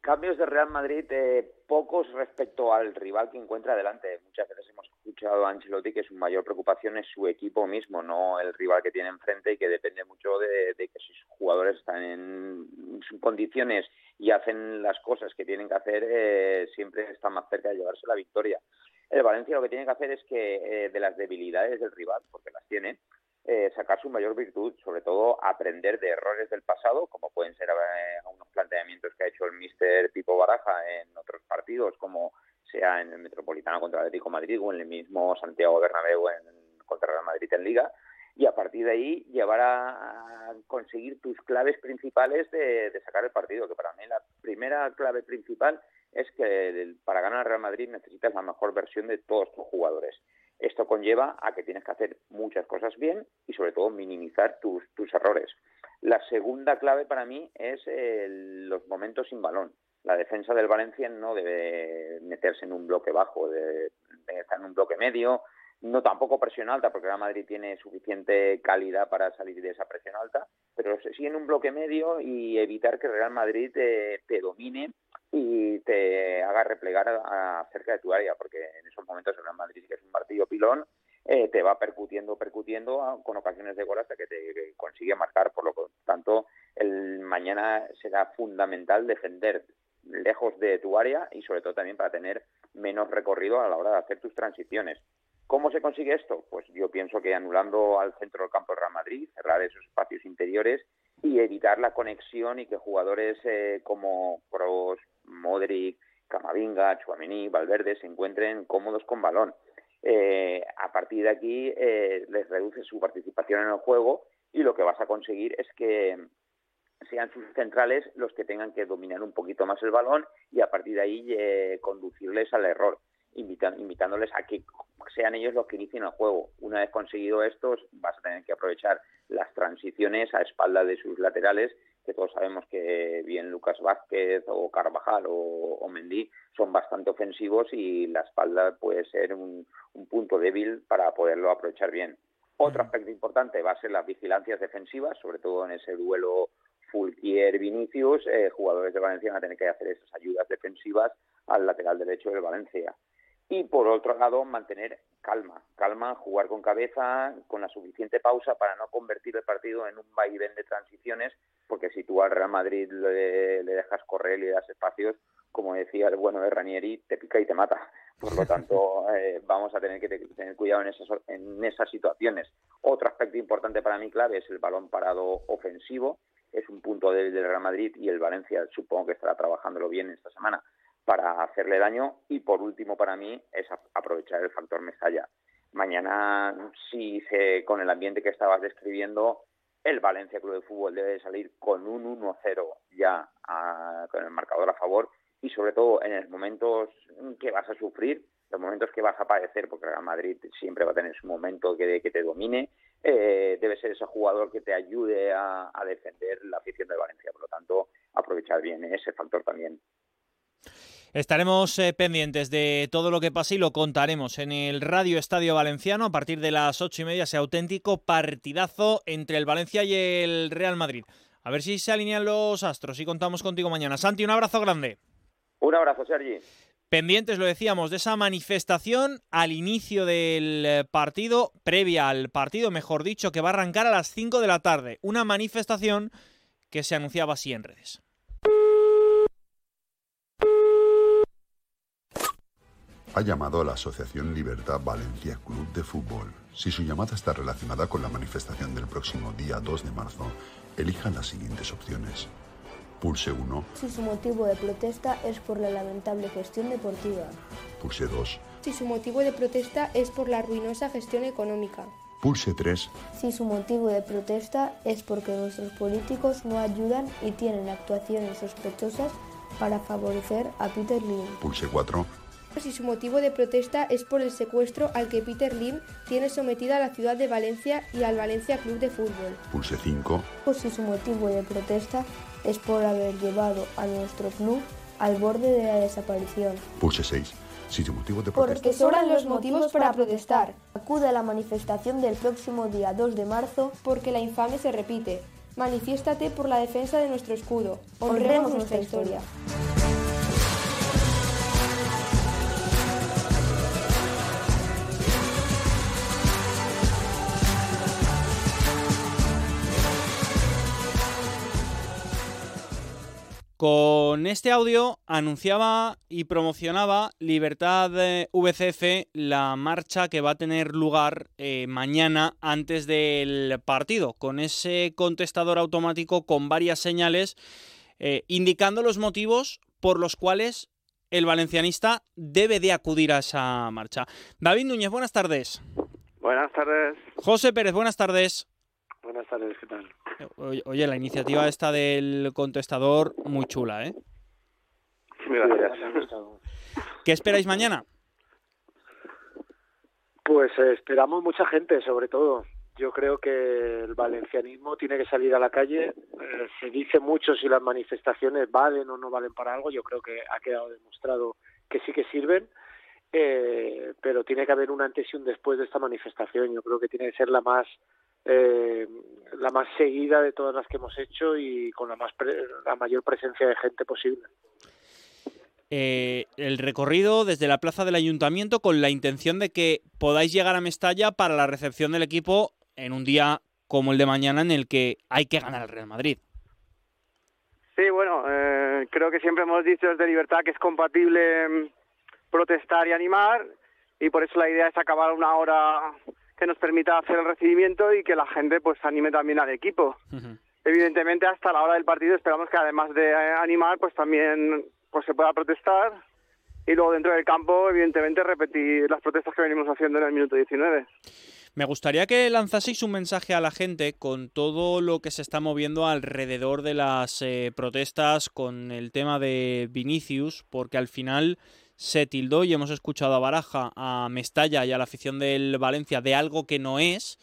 Cambios de Real Madrid, eh, pocos respecto al rival que encuentra delante. Muchas veces hemos escuchado a Ancelotti que su mayor preocupación es su equipo mismo, no el rival que tiene enfrente y que depende mucho de, de que sus jugadores están en sus condiciones y hacen las cosas que tienen que hacer, eh, siempre están más cerca de llevarse la victoria. El Valencia lo que tiene que hacer es que eh, de las debilidades del rival, porque las tiene, eh, sacar su mayor virtud, sobre todo aprender de errores del pasado, como pueden ser eh, unos planteamientos que ha hecho el míster Pipo Baraja en otros partidos, como sea en el Metropolitano contra el Atlético Madrid o en el mismo Santiago Bernabéu en, contra Real Madrid en Liga, y a partir de ahí llevar a, a conseguir tus claves principales de, de, sacar el partido, que para mí la primera clave principal es que para ganar al Real Madrid necesitas la mejor versión de todos tus jugadores. Esto conlleva a que tienes que hacer muchas cosas bien y sobre todo minimizar tus, errores. La segunda clave para mí es eh, los momentos sin balón. La defensa del Valencia no debe meterse en un bloque bajo, debe, estar en un bloque medio, no tampoco presión alta, porque Real Madrid tiene suficiente calidad para salir de esa presión alta, pero sí en un bloque medio y evitar que Real Madrid te, te domine y te haga replegar a, cerca de tu área, porque en esos momentos el Real Madrid que es un partido pilón eh, te va percutiendo, percutiendo ah, con ocasiones de gol hasta que te consigue marcar. Por lo tanto, el mañana será fundamental defender lejos de tu área y sobre todo también para tener menos recorrido a la hora de hacer tus transiciones. ¿Cómo se consigue esto? Pues yo pienso que anulando al centro del campo de Real Madrid, cerrar esos espacios interiores y evitar la conexión y que jugadores eh, como Kroos, Modric, Camavinga, Chuamení, Valverde se encuentren cómodos con balón. Eh, a partir de aquí eh, les reduce su participación en el juego y lo que vas a conseguir es que sean sus centrales los que tengan que dominar un poquito más el balón y a partir de ahí eh, conducirles al error, invitándoles a que sean ellos los que inicien el juego. Una vez conseguido esto, vas a tener que aprovechar las transiciones a espalda de sus laterales que todos sabemos que bien Lucas Vázquez o Carvajal o, Mendy son bastante ofensivos y la espalda puede ser un, punto débil para poderlo aprovechar bien. Otro aspecto importante va a ser las vigilancias defensivas, sobre todo en ese duelo Fulquier-Vinicius, eh, jugadores de Valencia van a tener que hacer esas ayudas defensivas al lateral derecho del Valencia. Y por otro lado, mantener calma, calma, jugar con cabeza, con la suficiente pausa para no convertir el partido en un vaivén de transiciones, porque si tú al Real Madrid le, dejas correr y le das espacios, como decía el bueno de Ranieri, te pica y te mata. Por lo tanto, eh, vamos a tener que tener cuidado en esas, en esas situaciones. Otro aspecto importante para mí clave es el balón parado ofensivo. Es un punto débil del Real Madrid y el Valencia supongo que estará trabajándolo bien esta semana para hacerle daño y por último para mí es aprovechar el factor Mestalla. Mañana, si se, con el ambiente que estabas describiendo, el Valencia Club de Fútbol debe salir con un 1-0 ya con el marcador a favor y sobre todo en los momentos que vas a sufrir, los momentos que vas a padecer, porque Real Madrid siempre va a tener su momento que, que te domine, eh, debe ser ese jugador que te ayude a, a defender la afición de Valencia. Por lo tanto, aprovechar bien ese factor también. Estaremos eh, pendientes de todo lo que pase y lo contaremos en el Radio Estadio Valenciano a partir de las ocho y media, ese auténtico partidazo entre el Valencia y el Real Madrid. A ver si se alinean los astros y contamos contigo mañana. Santi, un abrazo grande. Un abrazo, Sergi. Pendientes, lo decíamos, de esa manifestación al inicio del eh, partido, previa al partido, mejor dicho, que va a arrancar a las 5 de la tarde. Una manifestación que se anunciaba así en redes. Ha llamado a la Asociación Libertad Valencia Club de Fútbol. Si su llamada está relacionada con la manifestación del próximo día 2 de marzo, elija las siguientes opciones. Pulse 1. Si su motivo de protesta es por la lamentable gestión deportiva. Pulse 2. Si su motivo de protesta es por la ruinosa gestión económica. Pulse 3. Si su motivo de protesta es porque nuestros políticos no ayudan y tienen actuaciones sospechosas para favorecer a Peter Lim. Pulse 4 si su motivo de protesta es por el secuestro al que Peter Lim tiene sometida a la ciudad de Valencia y al Valencia Club de Fútbol. Pulse 5. O si su motivo de protesta es por haber llevado a nuestro club al borde de la desaparición. Pulse 6. Si su motivo de protesta... Porque sobran los motivos para protestar. Acude a la manifestación del próximo día 2 de marzo porque la infame se repite. Manifiéstate por la defensa de nuestro escudo. Honremos nuestra historia. Con este audio anunciaba y promocionaba Libertad eh, VCF la marcha que va a tener lugar eh, mañana antes del partido, con ese contestador automático con varias señales eh, indicando los motivos por los cuales el valencianista debe de acudir a esa marcha. David Núñez, buenas tardes. Buenas tardes. José Pérez, buenas tardes. Buenas tardes, ¿qué tal? Oye, la iniciativa esta del contestador, muy chula, ¿eh? Gracias. ¿Qué esperáis mañana? Pues eh, esperamos mucha gente, sobre todo. Yo creo que el valencianismo tiene que salir a la calle. Eh, se dice mucho si las manifestaciones valen o no valen para algo. Yo creo que ha quedado demostrado que sí que sirven. Eh, pero tiene que haber un antes y un después de esta manifestación. Yo creo que tiene que ser la más eh, la más seguida de todas las que hemos hecho y con la, más la mayor presencia de gente posible. eh, el recorrido desde la plaza del ayuntamiento con la intención de que podáis llegar a Mestalla para la recepción del equipo en un día como el de mañana en el que hay que ganar al Real Madrid. Sí, bueno, eh, creo que siempre hemos dicho desde Libertad que es compatible mm, protestar y animar y por eso la idea es acabar una hora que nos permita hacer el recibimiento y que la gente pues anime también al equipo. Evidentemente hasta la hora del partido esperamos que además de eh, animar pues también pues se pueda protestar y luego dentro del campo evidentemente repetir las protestas que venimos haciendo en el minuto 19. Me gustaría que lanzaseis un mensaje a la gente con todo lo que se está moviendo alrededor de las eh, protestas con el tema de Vinicius, porque al final se tildó y hemos escuchado a Baraja, a Mestalla y a la afición del Valencia de algo que no es.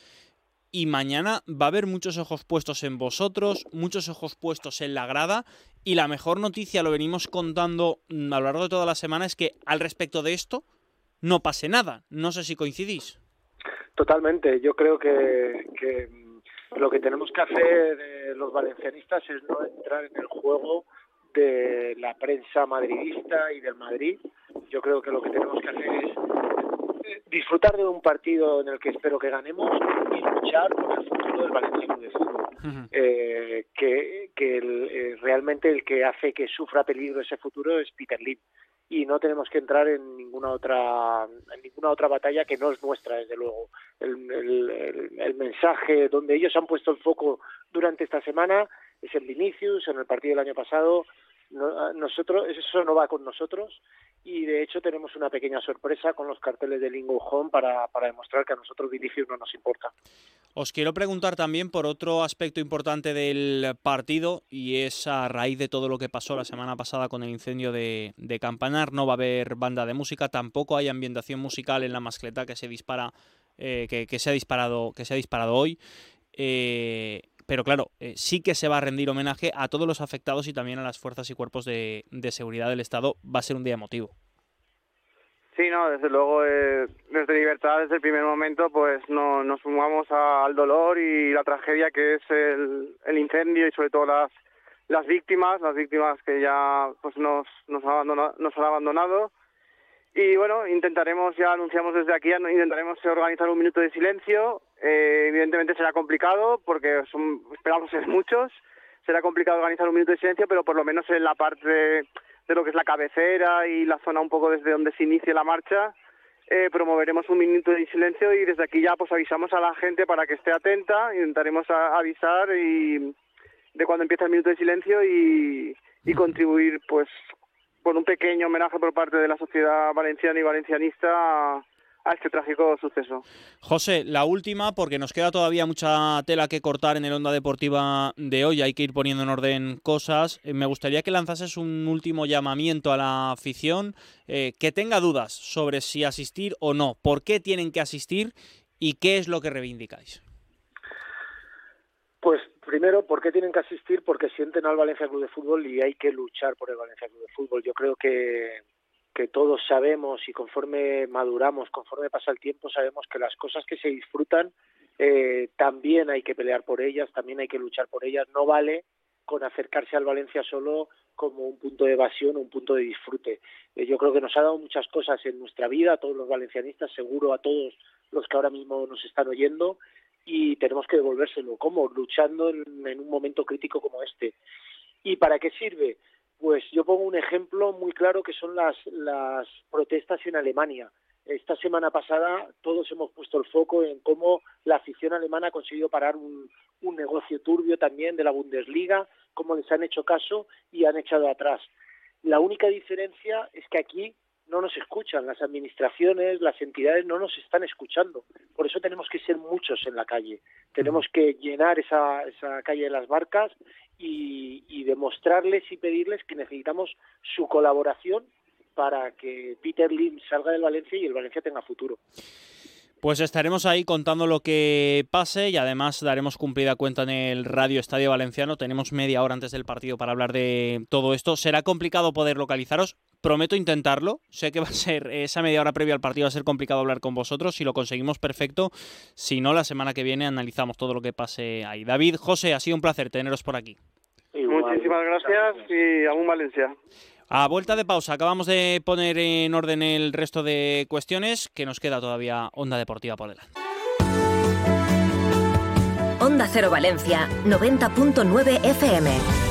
Y mañana va a haber muchos ojos puestos en vosotros, muchos ojos puestos en la grada. Y la mejor noticia, lo venimos contando a lo largo de toda la semana, es que al respecto de esto no pase nada. No sé si coincidís. Totalmente. Yo creo que, que lo que tenemos que hacer eh, los valencianistas es no entrar en el juego de la prensa madridista y del Madrid. Yo creo que lo que tenemos que hacer es eh, disfrutar de un partido en el que espero que ganemos y luchar por el futuro del Valencia de Fútbol. eh, que que el, eh, realmente el que hace que sufra peligro ese futuro es Peter Lim y no tenemos que entrar en ninguna otra en ninguna otra batalla que no es nuestra desde luego el, el, el, mensaje donde ellos han puesto el foco durante esta semana es en Vinicius en el partido del año pasado no, nosotros eso no va con nosotros y de hecho tenemos una pequeña sorpresa con los carteles de Lingo Home para, para demostrar que a nosotros Vinicius no nos importa. Os quiero preguntar también por otro aspecto importante del partido y es a raíz de todo lo que pasó la semana pasada con el incendio de, de Campanar. No va a haber banda de música, tampoco hay ambientación musical en la mascleta que se dispara, eh, que, que, se ha disparado, que se ha disparado hoy. Eh, pero claro, eh, sí que se va a rendir homenaje a todos los afectados y también a las fuerzas y cuerpos de, de seguridad del Estado. Va a ser un día emotivo. Sí, no, desde luego, eh, desde Libertad, desde el primer momento, pues no, nos sumamos al dolor y la tragedia que es el, el incendio y sobre todo las, las víctimas, las víctimas que ya pues nos, nos, abandona, nos han abandonado. Y bueno, intentaremos, ya anunciamos desde aquí, intentaremos organizar un minuto de silencio. Eh, evidentemente será complicado porque son, esperamos ser muchos. Será complicado organizar un minuto de silencio, pero por lo menos en la parte de, lo que es la cabecera y la zona un poco desde donde se inicie la marcha, eh, promoveremos un minuto de silencio y desde aquí ya pues avisamos a la gente para que esté atenta. Intentaremos a, avisar y de cuando empieza el minuto de silencio y, y contribuir pues con un pequeño homenaje por parte de la sociedad valenciana y valencianista a este trágico suceso. José, la última, porque nos queda todavía mucha tela que cortar en el Onda Deportiva de hoy, hay que ir poniendo en orden cosas. Eh, me gustaría que lanzases un último llamamiento a la afición, eh, que tenga dudas sobre si asistir o no, por qué tienen que asistir y qué es lo que reivindicáis. Pues primero, ¿por qué tienen que asistir? Porque sienten al Valencia Club de Fútbol y hay que luchar por el Valencia Club de Fútbol. Yo creo que, que todos sabemos y conforme maduramos, conforme pasa el tiempo, sabemos que las cosas que se disfrutan eh, también hay que pelear por ellas, también hay que luchar por ellas. No vale con acercarse al Valencia solo como un punto de evasión, un punto de disfrute. Eh, yo creo que nos ha dado muchas cosas en nuestra vida, a todos los valencianistas, seguro a todos los que ahora mismo nos están oyendo, y tenemos que devolvérselo. ¿Cómo? Luchando en, en, un momento crítico como este. ¿Y para qué sirve? Pues yo pongo un ejemplo muy claro que son las, las protestas en Alemania. Esta semana pasada todos hemos puesto el foco en cómo la afición alemana ha conseguido parar un, un negocio turbio también de la Bundesliga, cómo les han hecho caso y han echado atrás. La única diferencia es que aquí no nos escuchan, las administraciones, las entidades no nos están escuchando. Por eso tenemos que ser muchos en la calle. Tenemos que llenar esa, esa calle de las barcas y, y demostrarles y pedirles que necesitamos su colaboración para que Peter Lim salga del Valencia y el Valencia tenga futuro. Pues estaremos ahí contando lo que pase y además daremos cumplida cuenta en el Radio Estadio Valenciano. Tenemos media hora antes del partido para hablar de todo esto. Será complicado poder localizaros. Prometo intentarlo. Sé que va a ser esa media hora previa al partido va a ser complicado hablar con vosotros. Si lo conseguimos, perfecto. Si no, la semana que viene analizamos todo lo que pase ahí. David, José, ha sido un placer teneros por aquí. Igual. Muchísimas gracias y aún Valencia. A vuelta de pausa, acabamos de poner en orden el resto de cuestiones que nos queda todavía Onda Deportiva por delante. Onda Cero Valencia, 90.9 FM.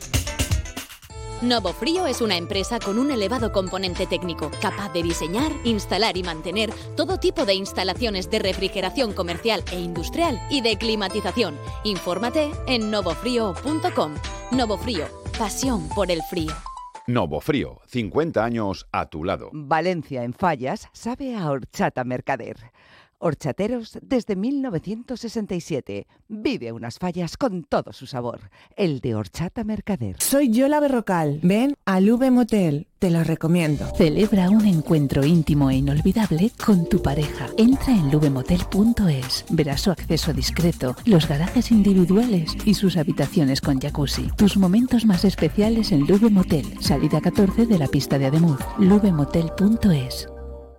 Novo Frío es una empresa con un elevado componente técnico, capaz de diseñar, instalar y mantener todo tipo de instalaciones de refrigeración comercial e industrial y de climatización. Infórmate en novofrío.com. Novo Frío, pasión por el frío. Novo Frío, 50 años a tu lado. Valencia en Fallas sabe a horchata mercader. Horchateros desde 1967. Vive unas fallas con todo su sabor. El de Horchata Mercader. Soy Yola Berrocal. Ven al V Motel. Te lo recomiendo. Celebra un encuentro íntimo e inolvidable con tu pareja. Entra en lubemotel.es. Verás su acceso discreto, los garajes individuales y sus habitaciones con jacuzzi. Tus momentos más especiales en Lube Motel. Salida 14 de la pista de Ademuz. lubemotel.es.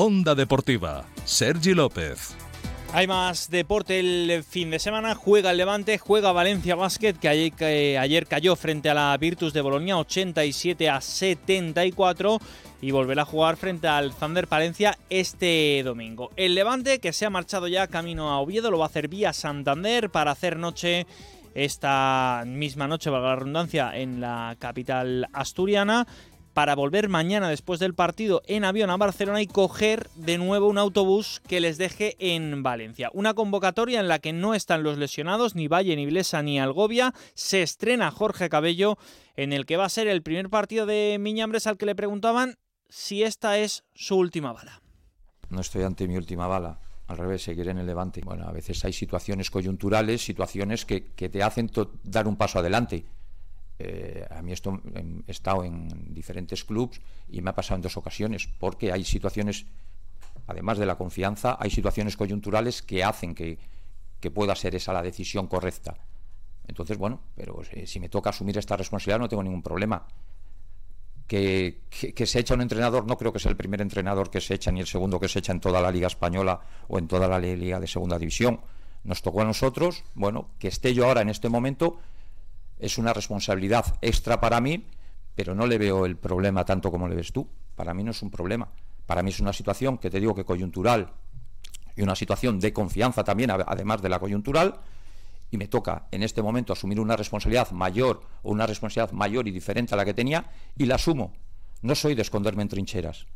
Onda Deportiva, Sergi López. Hay más deporte el fin de semana. Juega el Levante, juega Valencia Basket, que ayer, que ayer cayó frente a la Virtus de Bolonia 87 a 74 y volverá a jugar frente al Thunder Palencia este domingo. El Levante, que se ha marchado ya camino a Oviedo, lo va a hacer vía Santander para hacer noche esta misma noche, valga la redundancia, en la capital asturiana para volver mañana después del partido en avión a Barcelona y coger de nuevo un autobús que les deje en Valencia. Una convocatoria en la que no están los lesionados, ni Valle, ni Blesa, ni Algovia. Se estrena Jorge Cabello, en el que va a ser el primer partido de Miñambres al que le preguntaban si esta es su última bala. No estoy ante mi última bala. Al revés, seguiré en el levante. Bueno, a veces hay situaciones coyunturales, situaciones que, que te hacen dar un paso adelante eh, a mí esto he estado en diferentes clubes y me ha pasado en dos ocasiones, porque hay situaciones, además de la confianza, hay situaciones coyunturales que hacen que, pueda ser esa la decisión correcta. Entonces, bueno, pero si me toca asumir esta responsabilidad no tengo ningún problema. Que, que, se echa un entrenador, no creo que sea el primer entrenador que se echa ni el segundo que se echa en toda la Liga Española o en toda la Liga de Segunda División. Nos tocó a nosotros, bueno, que esté yo ahora en este momento es una responsabilidad extra para mí, pero no le veo el problema tanto como le ves tú. Para mí no es un problema. Para mí es una situación que te digo que coyuntural y una situación de confianza también, además de la coyuntural, y me toca en este momento asumir una responsabilidad mayor o una responsabilidad mayor y diferente a la que tenía, y la asumo. No soy de esconderme en trincheras.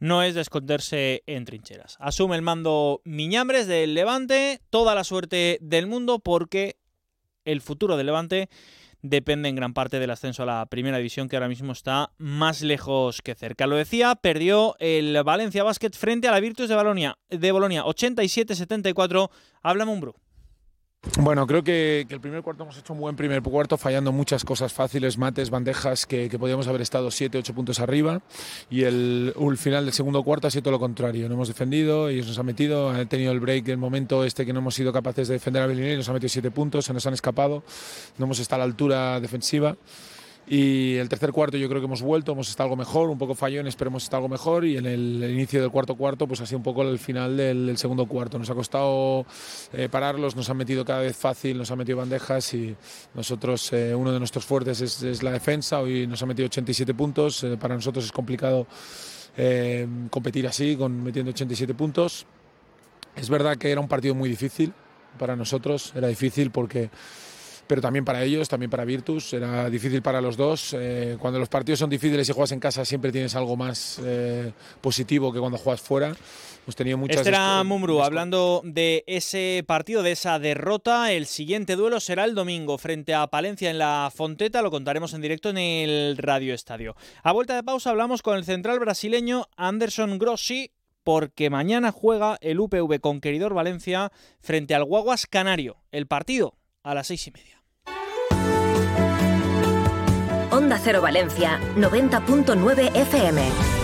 No es de esconderse en trincheras. Asume el mando Miñambres del Levante, toda la suerte del mundo porque el futuro del Levante depende en gran parte del ascenso a la primera división que ahora mismo está más lejos que cerca. Lo decía, perdió el Valencia Basket frente a la Virtus de Bolonia, de Bolonia 87-74. Habla Mumbrú. Bueno, creo que, el primer cuarto hemos hecho un buen primer cuarto, fallando muchas cosas fáciles, mates, bandejas, que, podíamos haber estado 7, 8 puntos arriba. Y el, el, final del segundo cuarto ha sido todo lo contrario. No hemos defendido, ellos nos han metido, han tenido el break, el momento este que no hemos sido capaces de defender a Bellinelli, nos han metido 7 puntos, se nos han escapado, no hemos estado a la altura defensiva. Y el tercer cuarto yo creo que hemos vuelto, hemos estado algo mejor, un poco fallones, pero hemos estado algo mejor. Y en el, inicio del cuarto cuarto, pues ha sido un poco el final del, del segundo cuarto. Nos ha costado eh, pararlos, nos han metido cada vez fácil, nos han metido bandejas y nosotros, eh, uno de nuestros fuertes es, es, la defensa. Hoy nos ha metido 87 puntos. Eh, para nosotros es complicado competir así, con, metiendo 87 puntos. Es verdad que era un partido muy difícil para nosotros, era difícil porque pero también para ellos, también para Virtus. Era difícil para los dos. Eh, cuando los partidos son difíciles y juegas en casa siempre tienes algo más eh, positivo que cuando juegas fuera. Hemos tenido muchas... Este era Mumru hablando de ese partido, de esa derrota. El siguiente duelo será el domingo frente a Palencia en la Fonteta. Lo contaremos en directo en el Radio Estadio. A vuelta de pausa hablamos con el central brasileño Anderson Grossi porque mañana juega el UPV con Queridor Valencia frente al Guaguas Canario. El partido a las seis y media. Onda Cero Valencia, 90.9 FM.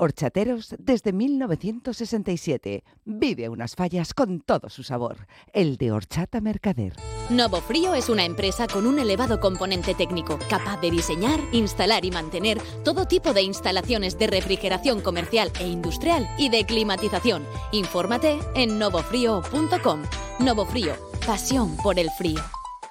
Horchateros desde 1967. Vive unas fallas con todo su sabor. El de Horchata Mercader. Novo Frío es una empresa con un elevado componente técnico, capaz de diseñar, instalar y mantener todo tipo de instalaciones de refrigeración comercial e industrial y de climatización. Infórmate en novofrío.com. Novo Frío, pasión por el frío.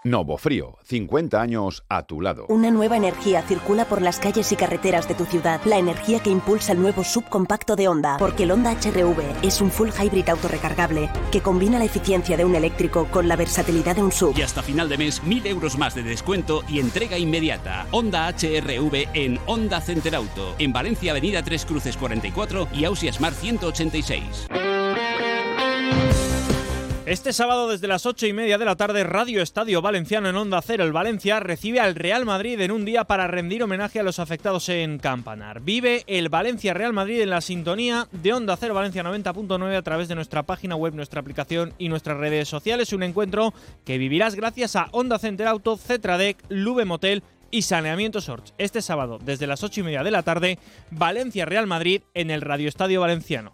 Novo Frío, 50 años a tu lado. Una nueva energía circula por las calles y carreteras de tu ciudad. La energía que impulsa el nuevo subcompacto de Honda. Porque el Honda HRV es un full hybrid autorrecargable que combina la eficiencia de un eléctrico con la versatilidad de un sub. Y hasta final de mes, 1000 euros más de descuento y entrega inmediata. Honda HRV en Honda Center Auto. En Valencia, Avenida Tres Cruces 44 y Ausias Mar 186. Este sábado desde las ocho y media de la tarde, Radio Estadio Valenciano en Onda Cero, el Valencia recibe al Real Madrid en un día para rendir homenaje a los afectados en Campanar. Vive el Valencia Real Madrid en la sintonía de Onda Cero Valencia 90.9 a través de nuestra página web, nuestra aplicación y nuestras redes sociales. Un encuentro que vivirás gracias a Onda Center Auto, Cetradec, Lube Motel y Saneamiento Sorts. Este sábado desde las ocho y media de la tarde, Valencia Real Madrid en el Radio Estadio Valenciano.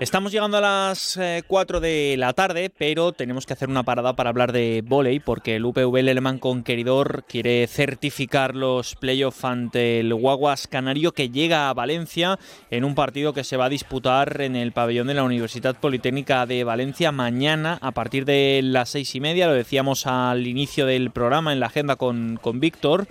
Estamos llegando a las 4 eh, de la tarde, pero tenemos que hacer una parada para hablar de volei, porque el UPV Leleman Conqueridor quiere certificar los playoffs ante el Guaguas Canario que llega a Valencia en un partido que se va a disputar en el pabellón de la Universidad Politécnica de Valencia mañana a partir de las seis y media. Lo decíamos al inicio del programa en la agenda con, con Víctor.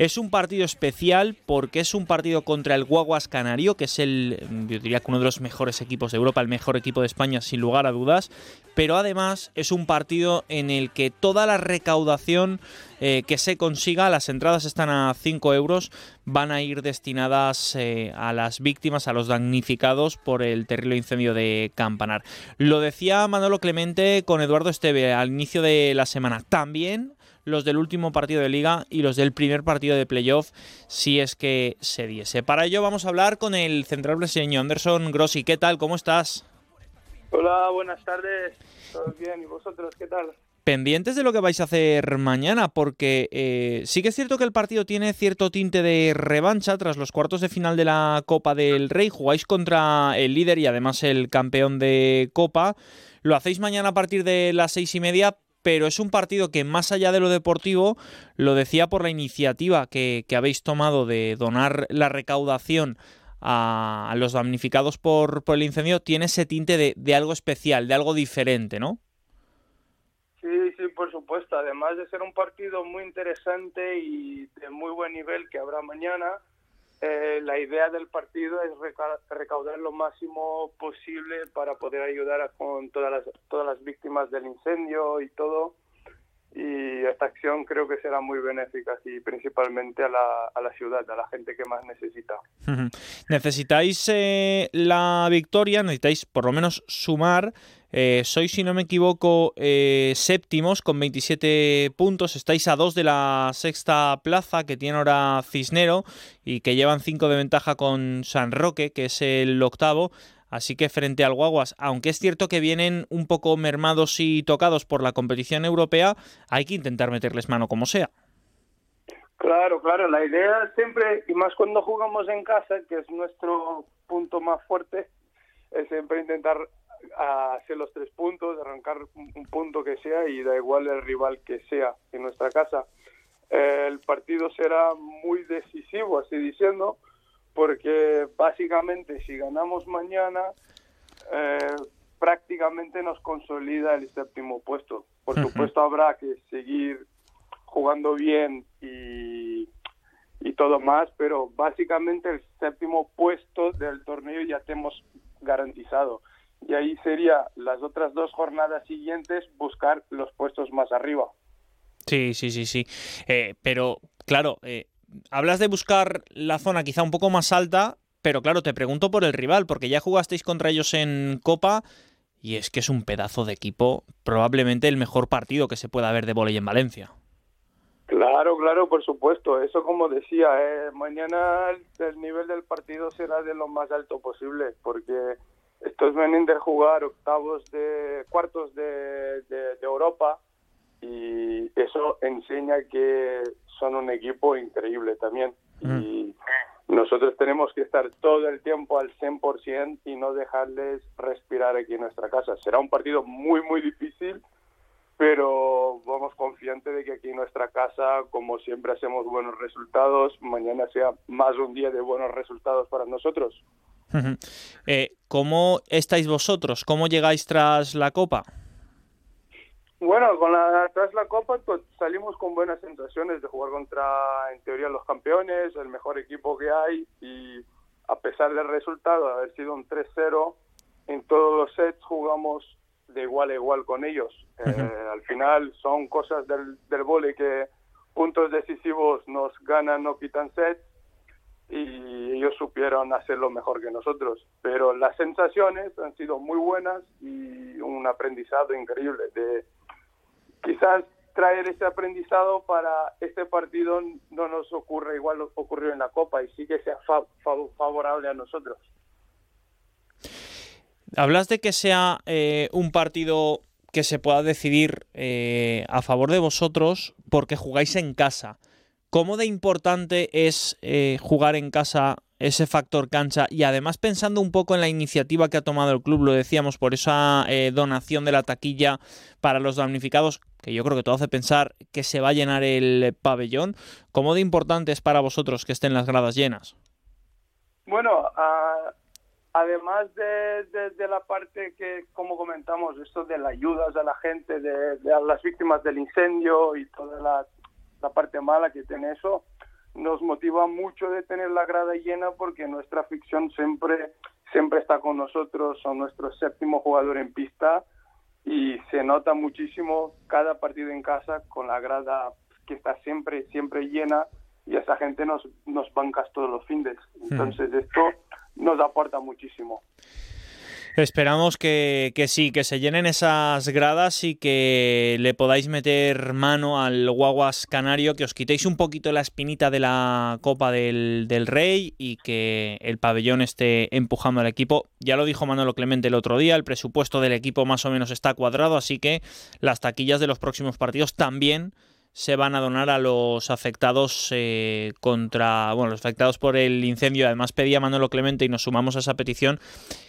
Es un partido especial porque es un partido contra el Guaguas Canario, que es el, yo diría que uno de los mejores equipos de Europa, el mejor equipo de España sin lugar a dudas, pero además es un partido en el que toda la recaudación eh, que se consiga, las entradas están a 5 euros, van a ir destinadas eh, a las víctimas, a los damnificados por el terrible incendio de Campanar. Lo decía Manolo Clemente con Eduardo Esteve al inicio de la semana. También los del último partido de liga y los del primer partido de playoff, si es que se diese. Para ello vamos a hablar con el central brasileño Anderson Grossi. ¿Qué tal? ¿Cómo estás? Hola, buenas tardes. ¿Todo bien? ¿Y vosotros qué tal? Pendientes de lo que vais a hacer mañana, porque eh, sí que es cierto que el partido tiene cierto tinte de revancha tras los cuartos de final de la Copa del Rey. Jugáis contra el líder y además el campeón de Copa. Lo hacéis mañana a partir de las seis y media, pero es un partido que más allá de lo deportivo, lo decía por la iniciativa que, habéis tomado de donar la recaudación a, los damnificados por, por, el incendio, tiene ese tinte de, de, algo especial, de algo diferente, ¿no? Sí, sí, por supuesto. Además de ser un partido muy interesante y de muy buen nivel que habrá mañana, eh, la idea del partido es recaudar lo máximo posible para poder ayudar a, con todas las, todas las víctimas del incendio y todo. Y esta acción creo que será muy benéfica y principalmente a la, ciudad, a la gente que más necesita. Necesitáis eh, la victoria, necesitáis por lo menos sumar eh, sois, si no me equivoco, eh, séptimos con 27 puntos. Estáis a dos de la sexta plaza que tiene ahora Cisnero y que llevan cinco de ventaja con San Roque, que es el octavo. Así que frente al Guaguas, aunque es cierto que vienen un poco mermados y tocados por la competición europea, hay que intentar meterles mano como sea. Claro, claro, la idea siempre, y más cuando jugamos en casa, que es nuestro punto más fuerte, es siempre intentar a hacer los tres puntos, arrancar un punto que sea y da igual el rival que sea en nuestra casa. el partido será muy decisivo, así diciendo, porque básicamente si ganamos mañana, eh, prácticamente nos consolida el séptimo puesto. Por supuesto habrá que seguir jugando bien y, y todo más, pero básicamente el séptimo puesto del torneo ya tenemos garantizado y ahí sería las otras dos jornadas siguientes buscar los puestos más arriba. Sí, sí, sí, sí. Eh, pero claro, eh, hablas de buscar la zona quizá un poco más alta, pero claro, te pregunto por el rival, porque ya jugasteis contra ellos en Copa y es que es un pedazo de equipo, probablemente el mejor partido que se pueda ver de volei en Valencia. Claro, claro, por supuesto. Eso como decía, eh, mañana el nivel del partido será de lo más alto posible, porque estos vienen de jugar octavos de cuartos de, de, Europa y eso enseña que son un equipo increíble también. Y nosotros tenemos que estar todo el tiempo al 100% y no dejarles respirar aquí en nuestra casa. Será un partido muy, muy difícil, pero vamos confiantes de que aquí en nuestra casa, como siempre hacemos buenos resultados, mañana sea más un día de buenos resultados para nosotros. Eh, ¿Cómo estáis vosotros? ¿Cómo llegáis tras la Copa? Bueno, con la, tras la Copa pues, salimos con buenas sensaciones de jugar contra, en teoría, los campeones, el mejor equipo que hay y a pesar del resultado, de haber sido un 3-0, en todos los sets jugamos de igual a igual con ellos. Eh, al final son cosas del, del vole que puntos decisivos nos ganan, no quitan sets y ellos supieron hacerlo mejor que nosotros. Pero las sensaciones han sido muy buenas y un aprendizado increíble de quizás traer ese aprendizado para este partido no nos ocurre igual lo ocurrió en la Copa y sí que sea favorable a nosotros. Hablas de que sea eh, un partido que se pueda decidir eh, a favor de vosotros porque jugáis en casa. ¿Cómo de importante es eh, jugar en casa ese factor cancha y además pensando un poco en la iniciativa que ha tomado el club, lo decíamos, por esa eh, donación de la taquilla para los damnificados, que yo creo que todo hace pensar que se va a llenar el pabellón, ¿cómo de importante es para vosotros que estén las gradas llenas? Bueno, además de, la parte que, como comentamos, esto de las ayudas a la gente, de, de las víctimas del incendio y todas las la parte mala que tiene eso, nos motiva mucho de tener la grada llena porque nuestra ficción siempre, siempre está con nosotros, son nuestro séptimo jugador en pista y se nota muchísimo cada partido en casa con la grada que está siempre, siempre llena y esa gente nos, nos bancas todos los fines. Hmm. Entonces esto nos aporta muchísimo. Esperamos que, sí, que se llenen esas gradas y que le podáis meter mano al Guaguas Canario, que os quitéis un poquito la espinita de la Copa del, del Rey y que el pabellón esté empujando al equipo. Ya lo dijo Manolo Clemente el otro día, el presupuesto del equipo más o menos está cuadrado, así que las taquillas de los próximos partidos también se van a donar a los afectados eh, contra, bueno, los afectados por el incendio. Además pedía Manolo Clemente y nos sumamos a esa petición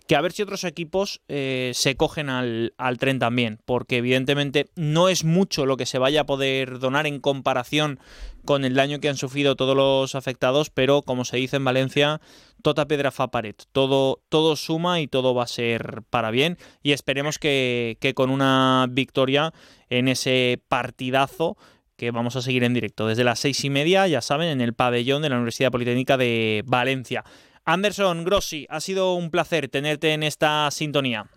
que a ver si otros equipos eh, se cogen al, al, tren también, porque evidentemente no es mucho lo que se vaya a poder donar en comparación con el daño que han sufrido todos los afectados, pero como se dice en Valencia, tota pedra fa pared, todo, todo suma y todo va a ser para bien y esperemos que, que con una victoria en ese partidazo que vamos a seguir en directo desde las seis y media, ya saben, en el pabellón de la Universidad Politécnica de Valencia. Anderson Grossi, ha sido un placer tenerte en esta sintonía.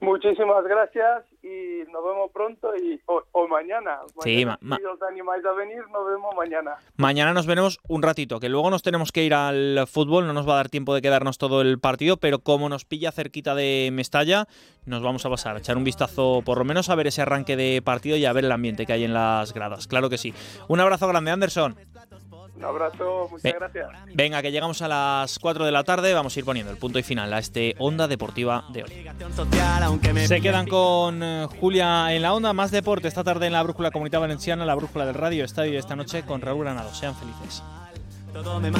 Muchísimas gracias y nos vemos pronto y o, mañana. Sí, si os animáis a venir, nos vemos mañana. Mañana nos veremos un ratito, que luego nos tenemos que ir al fútbol, no nos va a dar tiempo de quedarnos todo el partido, pero como nos pilla cerquita de Mestalla, nos vamos a pasar, a echar un vistazo por lo menos a ver ese arranque de partido y a ver el ambiente que hay en las gradas. Claro que sí. Un abrazo grande, Anderson. Un abrazo, muchas gracias. Venga, que llegamos a las 4 de la tarde, vamos a ir poniendo el punto y final a este Onda Deportiva de hoy. Se quedan con eh, Julia en la Onda, más deporte esta tarde en la Brújula Comunitaria Valenciana, la Brújula del Radio Estadio esta noche con Raúl Granado. Sean felices. Todo me